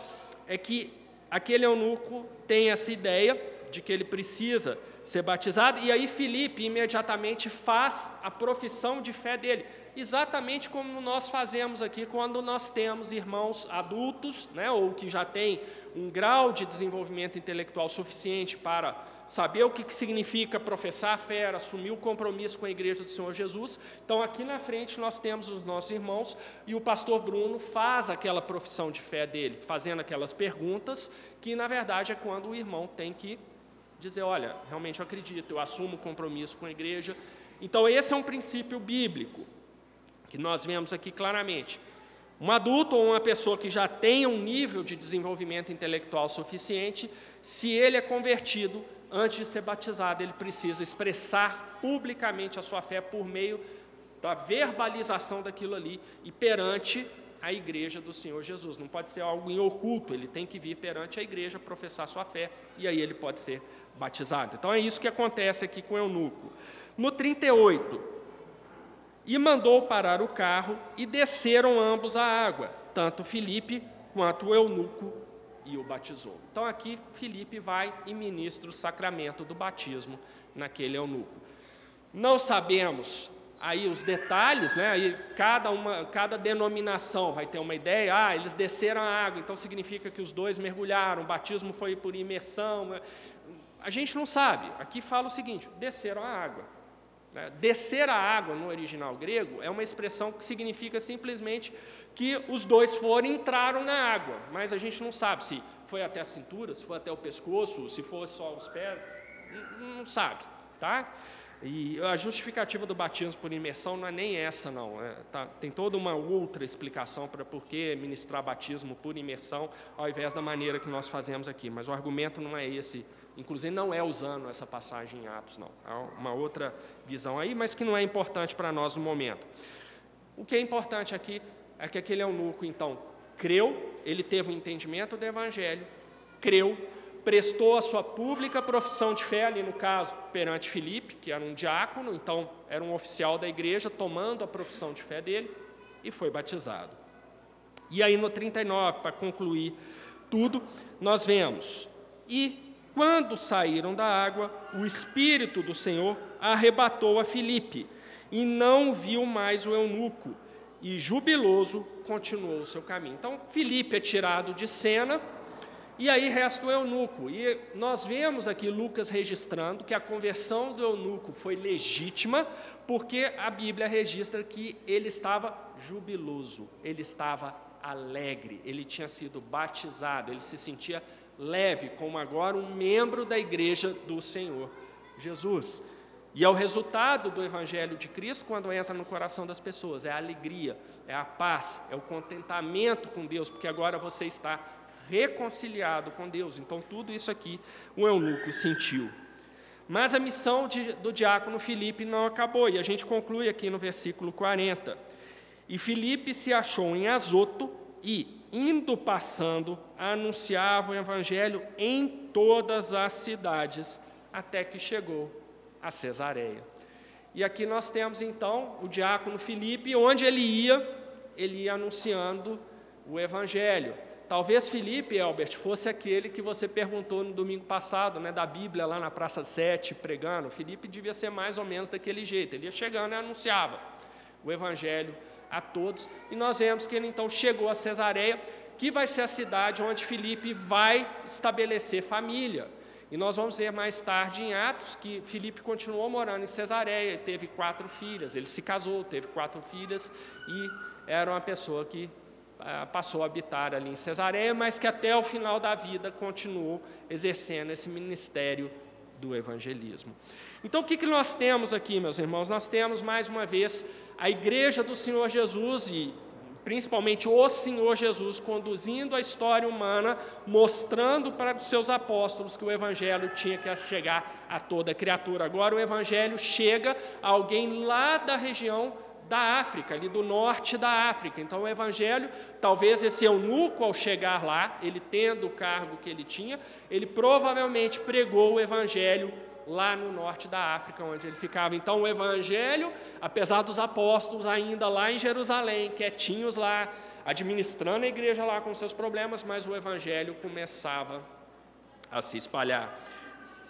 é que aquele eunuco tem essa ideia de que ele precisa ser batizado, e aí Filipe imediatamente faz a profissão de fé dele exatamente como nós fazemos aqui quando nós temos irmãos adultos, né, ou que já têm um grau de desenvolvimento intelectual suficiente para saber o que significa professar a fé, assumir o compromisso com a igreja do Senhor Jesus. Então, aqui na frente nós temos os nossos irmãos e o pastor Bruno faz aquela profissão de fé dele, fazendo aquelas perguntas, que na verdade é quando o irmão tem que dizer: olha, realmente eu acredito, eu assumo o compromisso com a igreja. Então, esse é um princípio bíblico que nós vemos aqui claramente. Um adulto ou uma pessoa que já tenha um nível de desenvolvimento intelectual suficiente, se ele é convertido, antes de ser batizado, ele precisa expressar publicamente a sua fé por meio da verbalização daquilo ali e perante a igreja do Senhor Jesus. Não pode ser algo em oculto, ele tem que vir perante a igreja professar sua fé e aí ele pode ser batizado. Então é isso que acontece aqui com o eunuco. No 38, e mandou parar o carro, e desceram ambos à água, tanto Filipe quanto o eunuco, e o batizou. Então aqui Filipe vai e ministra o sacramento do batismo naquele eunuco. Não sabemos aí os detalhes, né? Aí cada uma, cada denominação vai ter uma ideia. Ah, eles desceram a água, então significa que os dois mergulharam. O batismo foi por imersão. Né? A gente não sabe. Aqui fala o seguinte: desceram a água. Né? Descer a água no original grego é uma expressão que significa simplesmente que os dois foram entraram na água, mas a gente não sabe se foi até a cintura, se foi até o pescoço, se foi só os pés, não sabe, tá? E a justificativa do batismo por imersão não é nem essa, não. É, tá, tem toda uma outra explicação para por que ministrar batismo por imersão ao invés da maneira que nós fazemos aqui. Mas o argumento não é esse Inclusive, não é usando essa passagem em Atos, não. Há uma outra visão aí, mas que não é importante para nós no momento. O que é importante aqui é que aquele eunuco, então, creu, ele teve o um entendimento do Evangelho, creu, prestou a sua pública profissão de fé, ali no caso, perante Filipe, que era um diácono, então era um oficial da igreja, tomando a profissão de fé dele, e foi batizado. E aí no 39, para concluir tudo, nós vemos, e quando saíram da água, o Espírito do Senhor arrebatou a Filipe, e não viu mais o eunuco, e jubiloso continuou o seu caminho. Então, Filipe é tirado de cena, e aí resta o eunuco. E nós vemos aqui Lucas registrando que a conversão do eunuco foi legítima, porque a Bíblia registra que ele estava jubiloso, ele estava alegre, ele tinha sido batizado, ele se sentia leve, como agora um membro da igreja do Senhor Jesus. E é o resultado do Evangelho de Cristo quando entra no coração das pessoas: é a alegria, é a paz, é o contentamento com Deus, porque agora você está reconciliado com Deus. Então, tudo isso aqui o eunuco sentiu. Mas a missão de, do diácono Filipe não acabou, e a gente conclui aqui no versículo 40. E Filipe se achou em Azoto e, indo passando, anunciava o evangelho em todas as cidades, até que chegou a Cesareia. E aqui nós temos então o diácono Filipe, onde ele ia, ele ia anunciando o evangelho. Talvez Filipe, Albert, fosse aquele que você perguntou no domingo passado, né, da Bíblia lá na Praça 7, pregando. Filipe devia ser mais ou menos daquele jeito, ele ia chegando e anunciava. o evangelho a todos. E nós vemos que ele então chegou a Cesareia, que vai ser a cidade onde Filipe vai estabelecer família. E nós vamos ver mais tarde em Atos que Filipe continuou morando em Cesareia, teve quatro filhas, ele se casou, teve quatro filhas e era uma pessoa que ah, passou a habitar ali em Cesareia, mas que até o final da vida continuou exercendo esse ministério do evangelismo. Então, o que, que nós temos aqui, meus irmãos? Nós temos, mais uma vez, a igreja do Senhor Jesus e principalmente o Senhor Jesus conduzindo a história humana, mostrando para os seus apóstolos que o Evangelho tinha que chegar a toda criatura. Agora o Evangelho chega a alguém lá da região da África, ali do norte da África. Então o Evangelho, talvez esse eunuco ao chegar lá, ele tendo o cargo que ele tinha, ele provavelmente pregou o Evangelho lá no norte da África, onde ele ficava. Então, o Evangelho, apesar dos apóstolos ainda lá em Jerusalém, quietinhos lá, administrando a igreja lá com seus problemas, mas o Evangelho começava a se espalhar.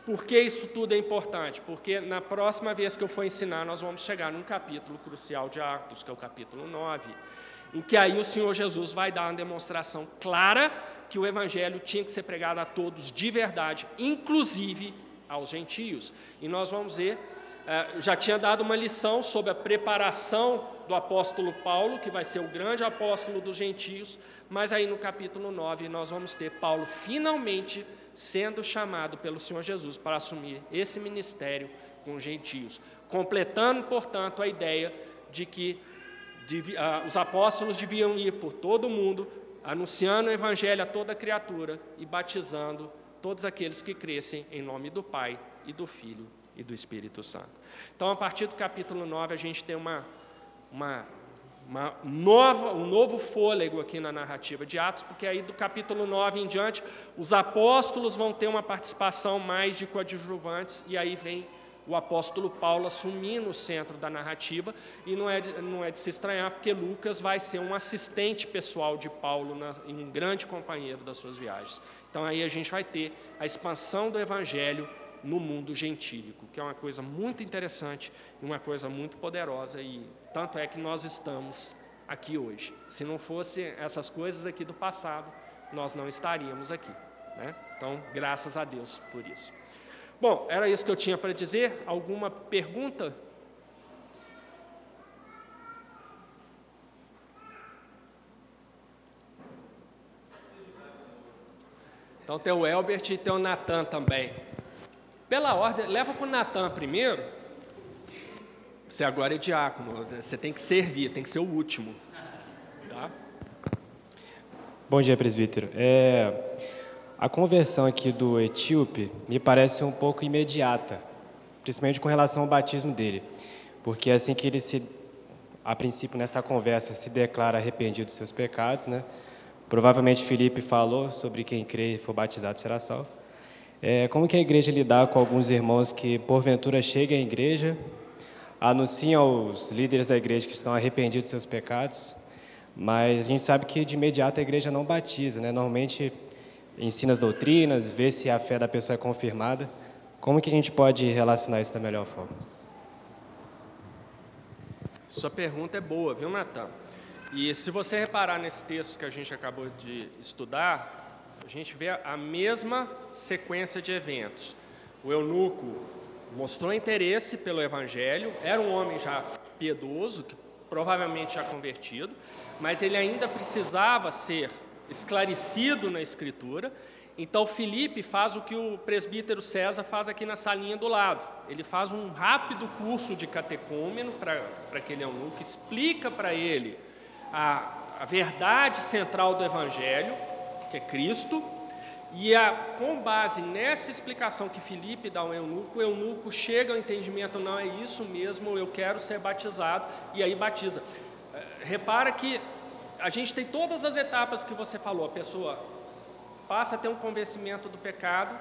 Por que isso tudo é importante? Porque na próxima vez que eu for ensinar, nós vamos chegar num capítulo crucial de Atos, que é o capítulo 9, em que aí o Senhor Jesus vai dar uma demonstração clara que o Evangelho tinha que ser pregado a todos de verdade, inclusive aos gentios. E nós vamos ver, eh, já tinha dado uma lição sobre a preparação do apóstolo Paulo, que vai ser o grande apóstolo dos gentios, mas aí no capítulo 9 nós vamos ter Paulo finalmente sendo chamado pelo Senhor Jesus para assumir esse ministério com os gentios, completando, portanto, a ideia de que os apóstolos deviam ir por todo o mundo, anunciando o evangelho a toda criatura e batizando todos aqueles que crescem em nome do Pai e do Filho e do Espírito Santo. Então, a partir do capítulo 9, a gente tem uma, uma, uma nova, um novo fôlego aqui na narrativa de Atos, porque aí do capítulo 9 em diante, os apóstolos vão ter uma participação mais de coadjuvantes, e aí vem o apóstolo Paulo assumindo o centro da narrativa, e não é, de, não é de se estranhar, porque Lucas vai ser um assistente pessoal de Paulo na, e um grande companheiro das suas viagens. Então aí a gente vai ter a expansão do evangelho no mundo gentílico, que é uma coisa muito interessante e uma coisa muito poderosa e tanto é que nós estamos aqui hoje. Se não fosse essas coisas aqui do passado, nós não estaríamos aqui. Né? Então, graças a Deus por isso. Bom, era isso que eu tinha para dizer. Alguma pergunta? Então tem o Elbert e tem o Natan também. Pela ordem, leva para o Natan primeiro. Você agora é diácono, você tem que servir, tem que ser o último. Tá? Bom dia, presbítero. É, a conversão aqui do etíope me parece um pouco imediata, principalmente com relação ao batismo dele, porque assim que ele se, a princípio nessa conversa, se declara arrependido dos seus pecados, né? Provavelmente Felipe falou sobre quem crê e for batizado será salvo. É, como que a igreja lidar com alguns irmãos que porventura chegam à igreja, anunciam aos líderes da igreja que estão arrependidos dos seus pecados, mas a gente sabe que de imediato a igreja não batiza, né? Normalmente ensina as doutrinas, vê se a fé da pessoa é confirmada. Como que a gente pode relacionar isso da melhor forma? Sua pergunta é boa, viu, Natan? E se você reparar nesse texto que a gente acabou de estudar, a gente vê a mesma sequência de eventos. O eunuco mostrou interesse pelo evangelho, era um homem já piedoso, que provavelmente já convertido, mas ele ainda precisava ser esclarecido na escritura. Então Felipe faz o que o presbítero César faz aqui na salinha do lado. Ele faz um rápido curso de catecúmeno para aquele eunuco, explica para ele a, a verdade central do Evangelho, que é Cristo, e a, com base nessa explicação que Felipe dá ao eunuco, o eunuco chega ao entendimento, não é isso mesmo, eu quero ser batizado, e aí batiza. Eh, repara que a gente tem todas as etapas que você falou, a pessoa passa a ter um convencimento do pecado,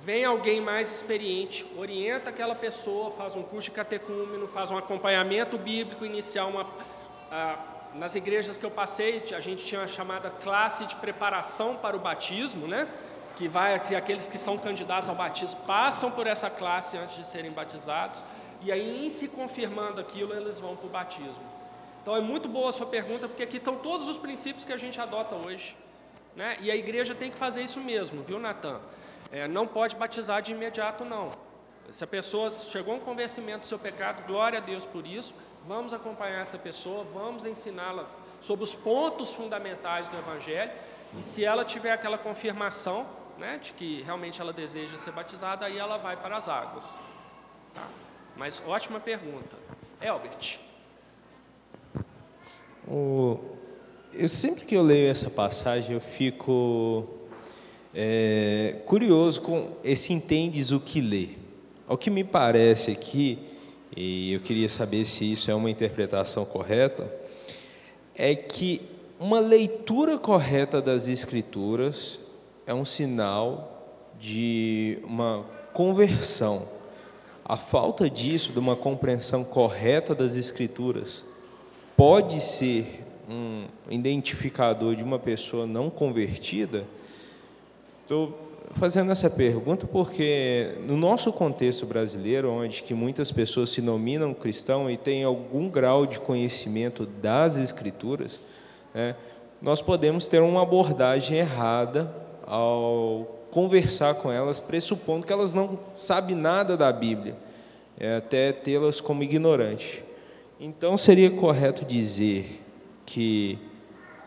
vem alguém mais experiente, orienta aquela pessoa, faz um curso de catecúmeno, faz um acompanhamento bíblico inicial, uma, nas igrejas que eu passei, a gente tinha uma chamada classe de preparação para o batismo, né? Que vai que aqueles que são candidatos ao batismo passam por essa classe antes de serem batizados. e aí, em se confirmando aquilo, eles vão para o batismo. Então, é muito boa a sua pergunta, porque aqui estão todos os princípios que a gente adota hoje. Né? E a igreja tem que fazer isso mesmo, viu, Natan? É, não pode batizar de imediato, não. Se a pessoa chegou a um convencimento do seu pecado, glória a Deus por isso, vamos acompanhar essa pessoa, vamos ensiná-la sobre os pontos fundamentais do Evangelho, e se ela tiver aquela confirmação né, de que realmente ela deseja ser batizada, aí ela vai para as águas. Tá? Mas ótima pergunta. Elbert. O, eu sempre que eu leio essa passagem, eu fico é, curioso com esse entendes o que lê. O que me parece aqui, e eu queria saber se isso é uma interpretação correta, é que uma leitura correta das Escrituras é um sinal de uma conversão. A falta disso, de uma compreensão correta das Escrituras, pode ser um identificador de uma pessoa não convertida? Estou fazendo essa pergunta porque no nosso contexto brasileiro, onde que muitas pessoas se nominam cristão e têm algum grau de conhecimento das escrituras, né, nós podemos ter uma abordagem errada ao conversar com elas, pressupondo que elas não sabem nada da Bíblia, é, até tê-las como ignorantes. Então seria correto dizer que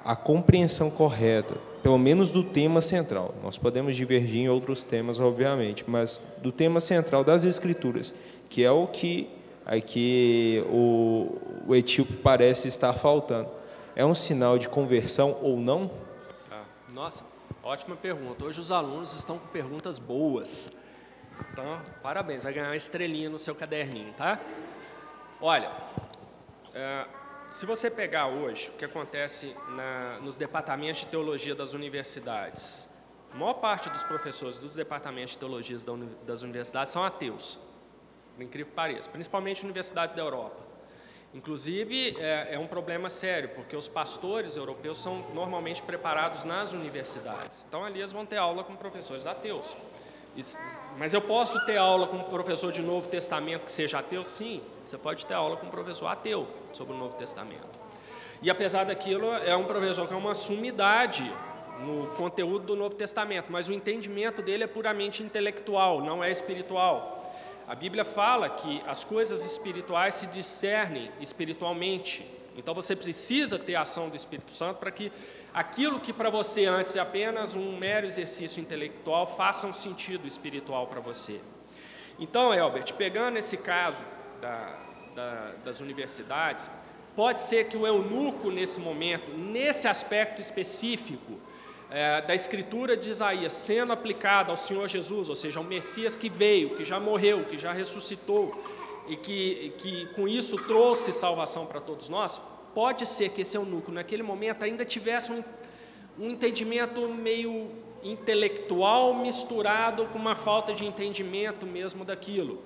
a compreensão correta, pelo menos do tema central, nós podemos divergir em outros temas, obviamente, mas do tema central das Escrituras, que é o que aqui o, o etíope parece estar faltando, é um sinal de conversão ou não? Ah, nossa, ótima pergunta. Hoje os alunos estão com perguntas boas. Então, parabéns, vai ganhar uma estrelinha no seu caderninho, tá? Olha, é, se você pegar hoje o que acontece na, nos departamentos de teologia das universidades, a maior parte dos professores dos departamentos de teologia das universidades são ateus, por incrível que pareça, principalmente universidades da Europa. Inclusive, é, é, um problema sério, porque os pastores europeus são normalmente preparados nas universidades. Então, ali eles vão ter aula com professores ateus. Mas eu posso ter aula com um professor de Novo Testamento que seja ateu? Sim, você pode ter aula com um professor ateu sobre o Novo Testamento. E apesar daquilo, é um professor que é uma sumidade no conteúdo do Novo Testamento, mas o entendimento dele é puramente intelectual, não é espiritual. A Bíblia fala que as coisas espirituais se discernem espiritualmente. Então você precisa ter a ação do Espírito Santo para que aquilo que para você antes é apenas um mero exercício intelectual faça um sentido espiritual para você. Então, Elbert, pegando esse caso da, da, das universidades, pode ser que o eunuco, nesse momento, nesse aspecto específico é, da escritura de Isaías, sendo aplicado ao Senhor Jesus, ou seja, ao Messias que veio, que já morreu, que já ressuscitou e que, que com isso trouxe salvação para todos nós, pode ser que esse eunuco, naquele momento, ainda tivesse um, um entendimento meio intelectual misturado com uma falta de entendimento mesmo daquilo.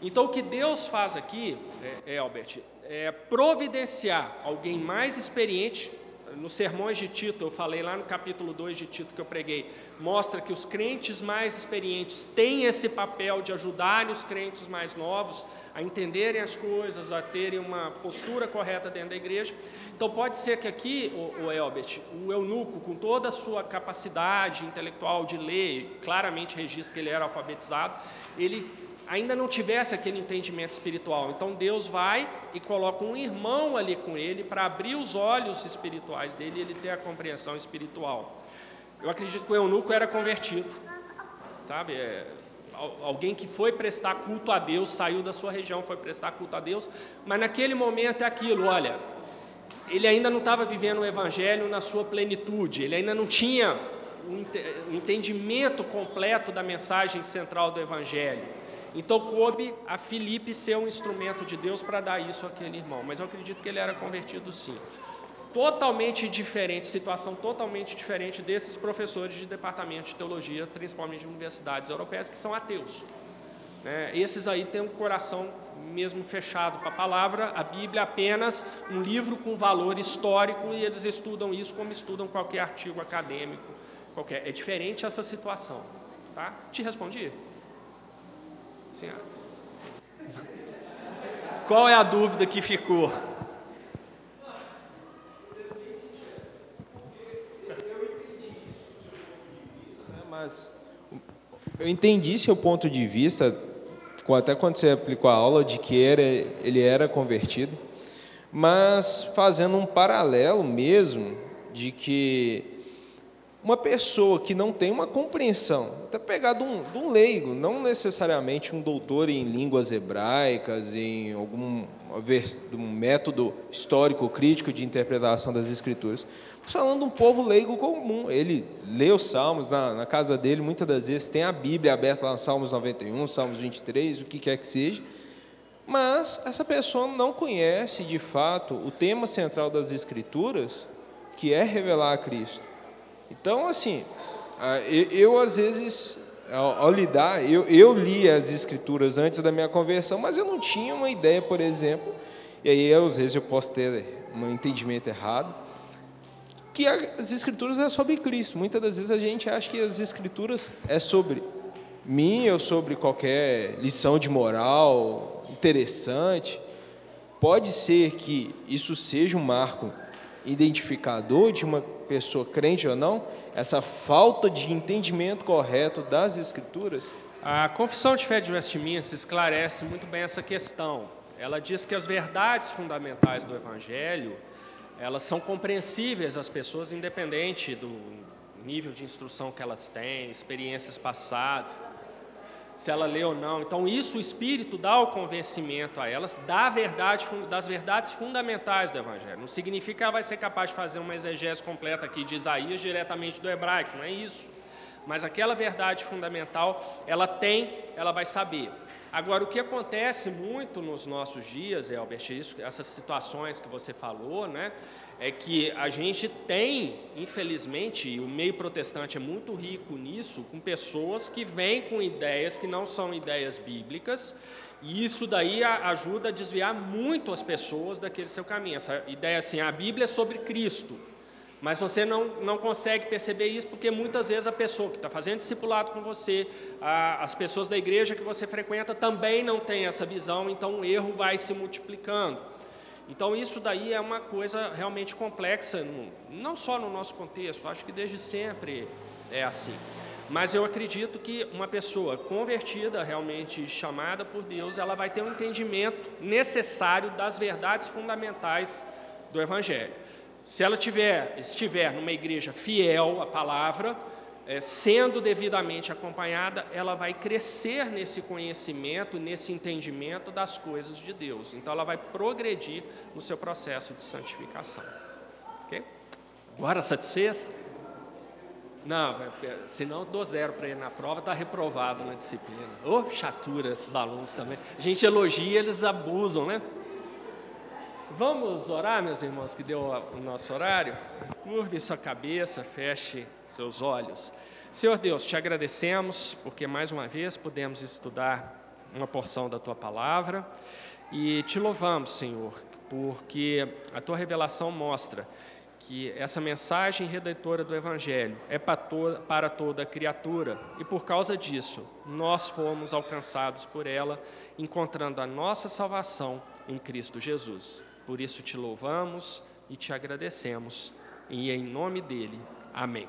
Então, o que Deus faz aqui, é, é, Albert, é providenciar alguém mais experiente nos sermões de Tito, eu falei lá no capítulo 2 de Tito que eu preguei, mostra que os crentes mais experientes têm esse papel de ajudarem os crentes mais novos a entenderem as coisas, a terem uma postura correta dentro da igreja. Então pode ser que aqui, o, o Elbert, o eunuco, com toda a sua capacidade intelectual de ler, claramente registra que ele era alfabetizado, ele ainda não tivesse aquele entendimento espiritual. Então Deus vai e coloca um irmão ali com ele para abrir os olhos espirituais dele e ele ter a compreensão espiritual. Eu acredito que o eunuco era convertido, sabe? É, alguém que foi prestar culto a Deus, saiu da sua região, foi prestar culto a Deus, mas naquele momento é aquilo, olha, ele ainda não estava vivendo o evangelho na sua plenitude, ele ainda não tinha um entendimento completo da mensagem central do evangelho. Então coube a Filipe ser um instrumento de Deus para dar isso àquele irmão, mas eu acredito que ele era convertido sim. Totalmente diferente, situação totalmente diferente desses professores de departamento de teologia, principalmente de universidades europeias, que são ateus. É, esses aí têm um coração mesmo fechado para a palavra, a Bíblia apenas um livro com valor histórico e eles estudam isso como estudam qualquer artigo acadêmico, qualquer. É diferente essa situação. Tá? Te respondi? Qual é a dúvida que ficou? Mas eu entendi seu ponto de vista, até quando você aplicou a aula, de que era, ele era convertido, mas fazendo um paralelo mesmo de que uma pessoa que não tem uma compreensão, até pegar de um, de um, leigo, não necessariamente um doutor em línguas hebraicas, em algum um método histórico crítico de interpretação das escrituras, falando de um povo leigo comum. Ele lê os salmos na, na, casa dele, muitas das vezes tem a Bíblia aberta lá Salmos 91, Salmos 23, o que quer que seja, mas essa pessoa não conhece de fato o tema central das escrituras, que é revelar a Cristo. Então, assim, eu, às vezes, ao, lidar, eu, eu li as escrituras antes da minha conversão, mas eu não tinha uma ideia, por exemplo, e aí às vezes eu posso ter um entendimento errado, que as escrituras é sobre Cristo. Muitas das vezes a gente acha que as escrituras é sobre mim ou sobre qualquer lição de moral interessante. Pode ser que isso seja um marco identificador de uma pessoa crente ou não, essa falta de entendimento correto das Escrituras? A Confissão de Fé de Westminster esclarece muito bem essa questão. Ela diz que as verdades fundamentais do Evangelho, elas são compreensíveis às pessoas, independente do nível de instrução que elas têm, experiências passadas se ela lê ou não. Então, isso o Espírito dá o convencimento a elas da verdade, das verdades fundamentais do Evangelho. Não significa que ela vai ser capaz de fazer uma exegese completa aqui de Isaías diretamente do hebraico, não é isso. Mas aquela verdade fundamental, ela tem, ela vai saber. Agora, o que acontece muito nos nossos dias, Elbert, isso, essas situações que você falou, né? É que a gente tem, infelizmente, e o meio protestante é muito rico nisso, com pessoas que vêm com ideias que não são ideias bíblicas, e isso daí ajuda a desviar muito as pessoas daquele seu caminho. Essa ideia assim, a Bíblia é sobre Cristo, mas você não, não consegue perceber isso porque muitas vezes a pessoa que está fazendo discipulado com você, a, as pessoas da igreja que você frequenta também não têm essa visão, então o erro vai se multiplicando. Então, isso daí é uma coisa realmente complexa, não só no nosso contexto, acho que desde sempre é assim. Mas eu acredito que uma pessoa convertida, realmente chamada por Deus, ela vai ter um entendimento necessário das verdades fundamentais do Evangelho. Se ela tiver, estiver numa igreja fiel à palavra, é, sendo devidamente acompanhada, ela vai crescer nesse conhecimento, nesse entendimento das coisas de Deus. Então, ela vai progredir no seu processo de santificação. Ok? Agora satisfez? Não, é, senão dou zero para ele na prova, está reprovado na disciplina. Ô, oh, chatura esses alunos também. A gente elogia, eles abusam, né? Vamos orar, meus irmãos, que deu o nosso horário? Curve sua cabeça, feche seus olhos. Senhor Deus, te agradecemos porque mais uma vez pudemos estudar uma porção da tua palavra e te louvamos, Senhor, porque a tua revelação mostra que essa mensagem redentora do Evangelho é para toda, para toda criatura e por causa disso nós fomos alcançados por ela, encontrando a nossa salvação em Cristo Jesus. Por isso te louvamos e te agradecemos, e em nome dele, amém.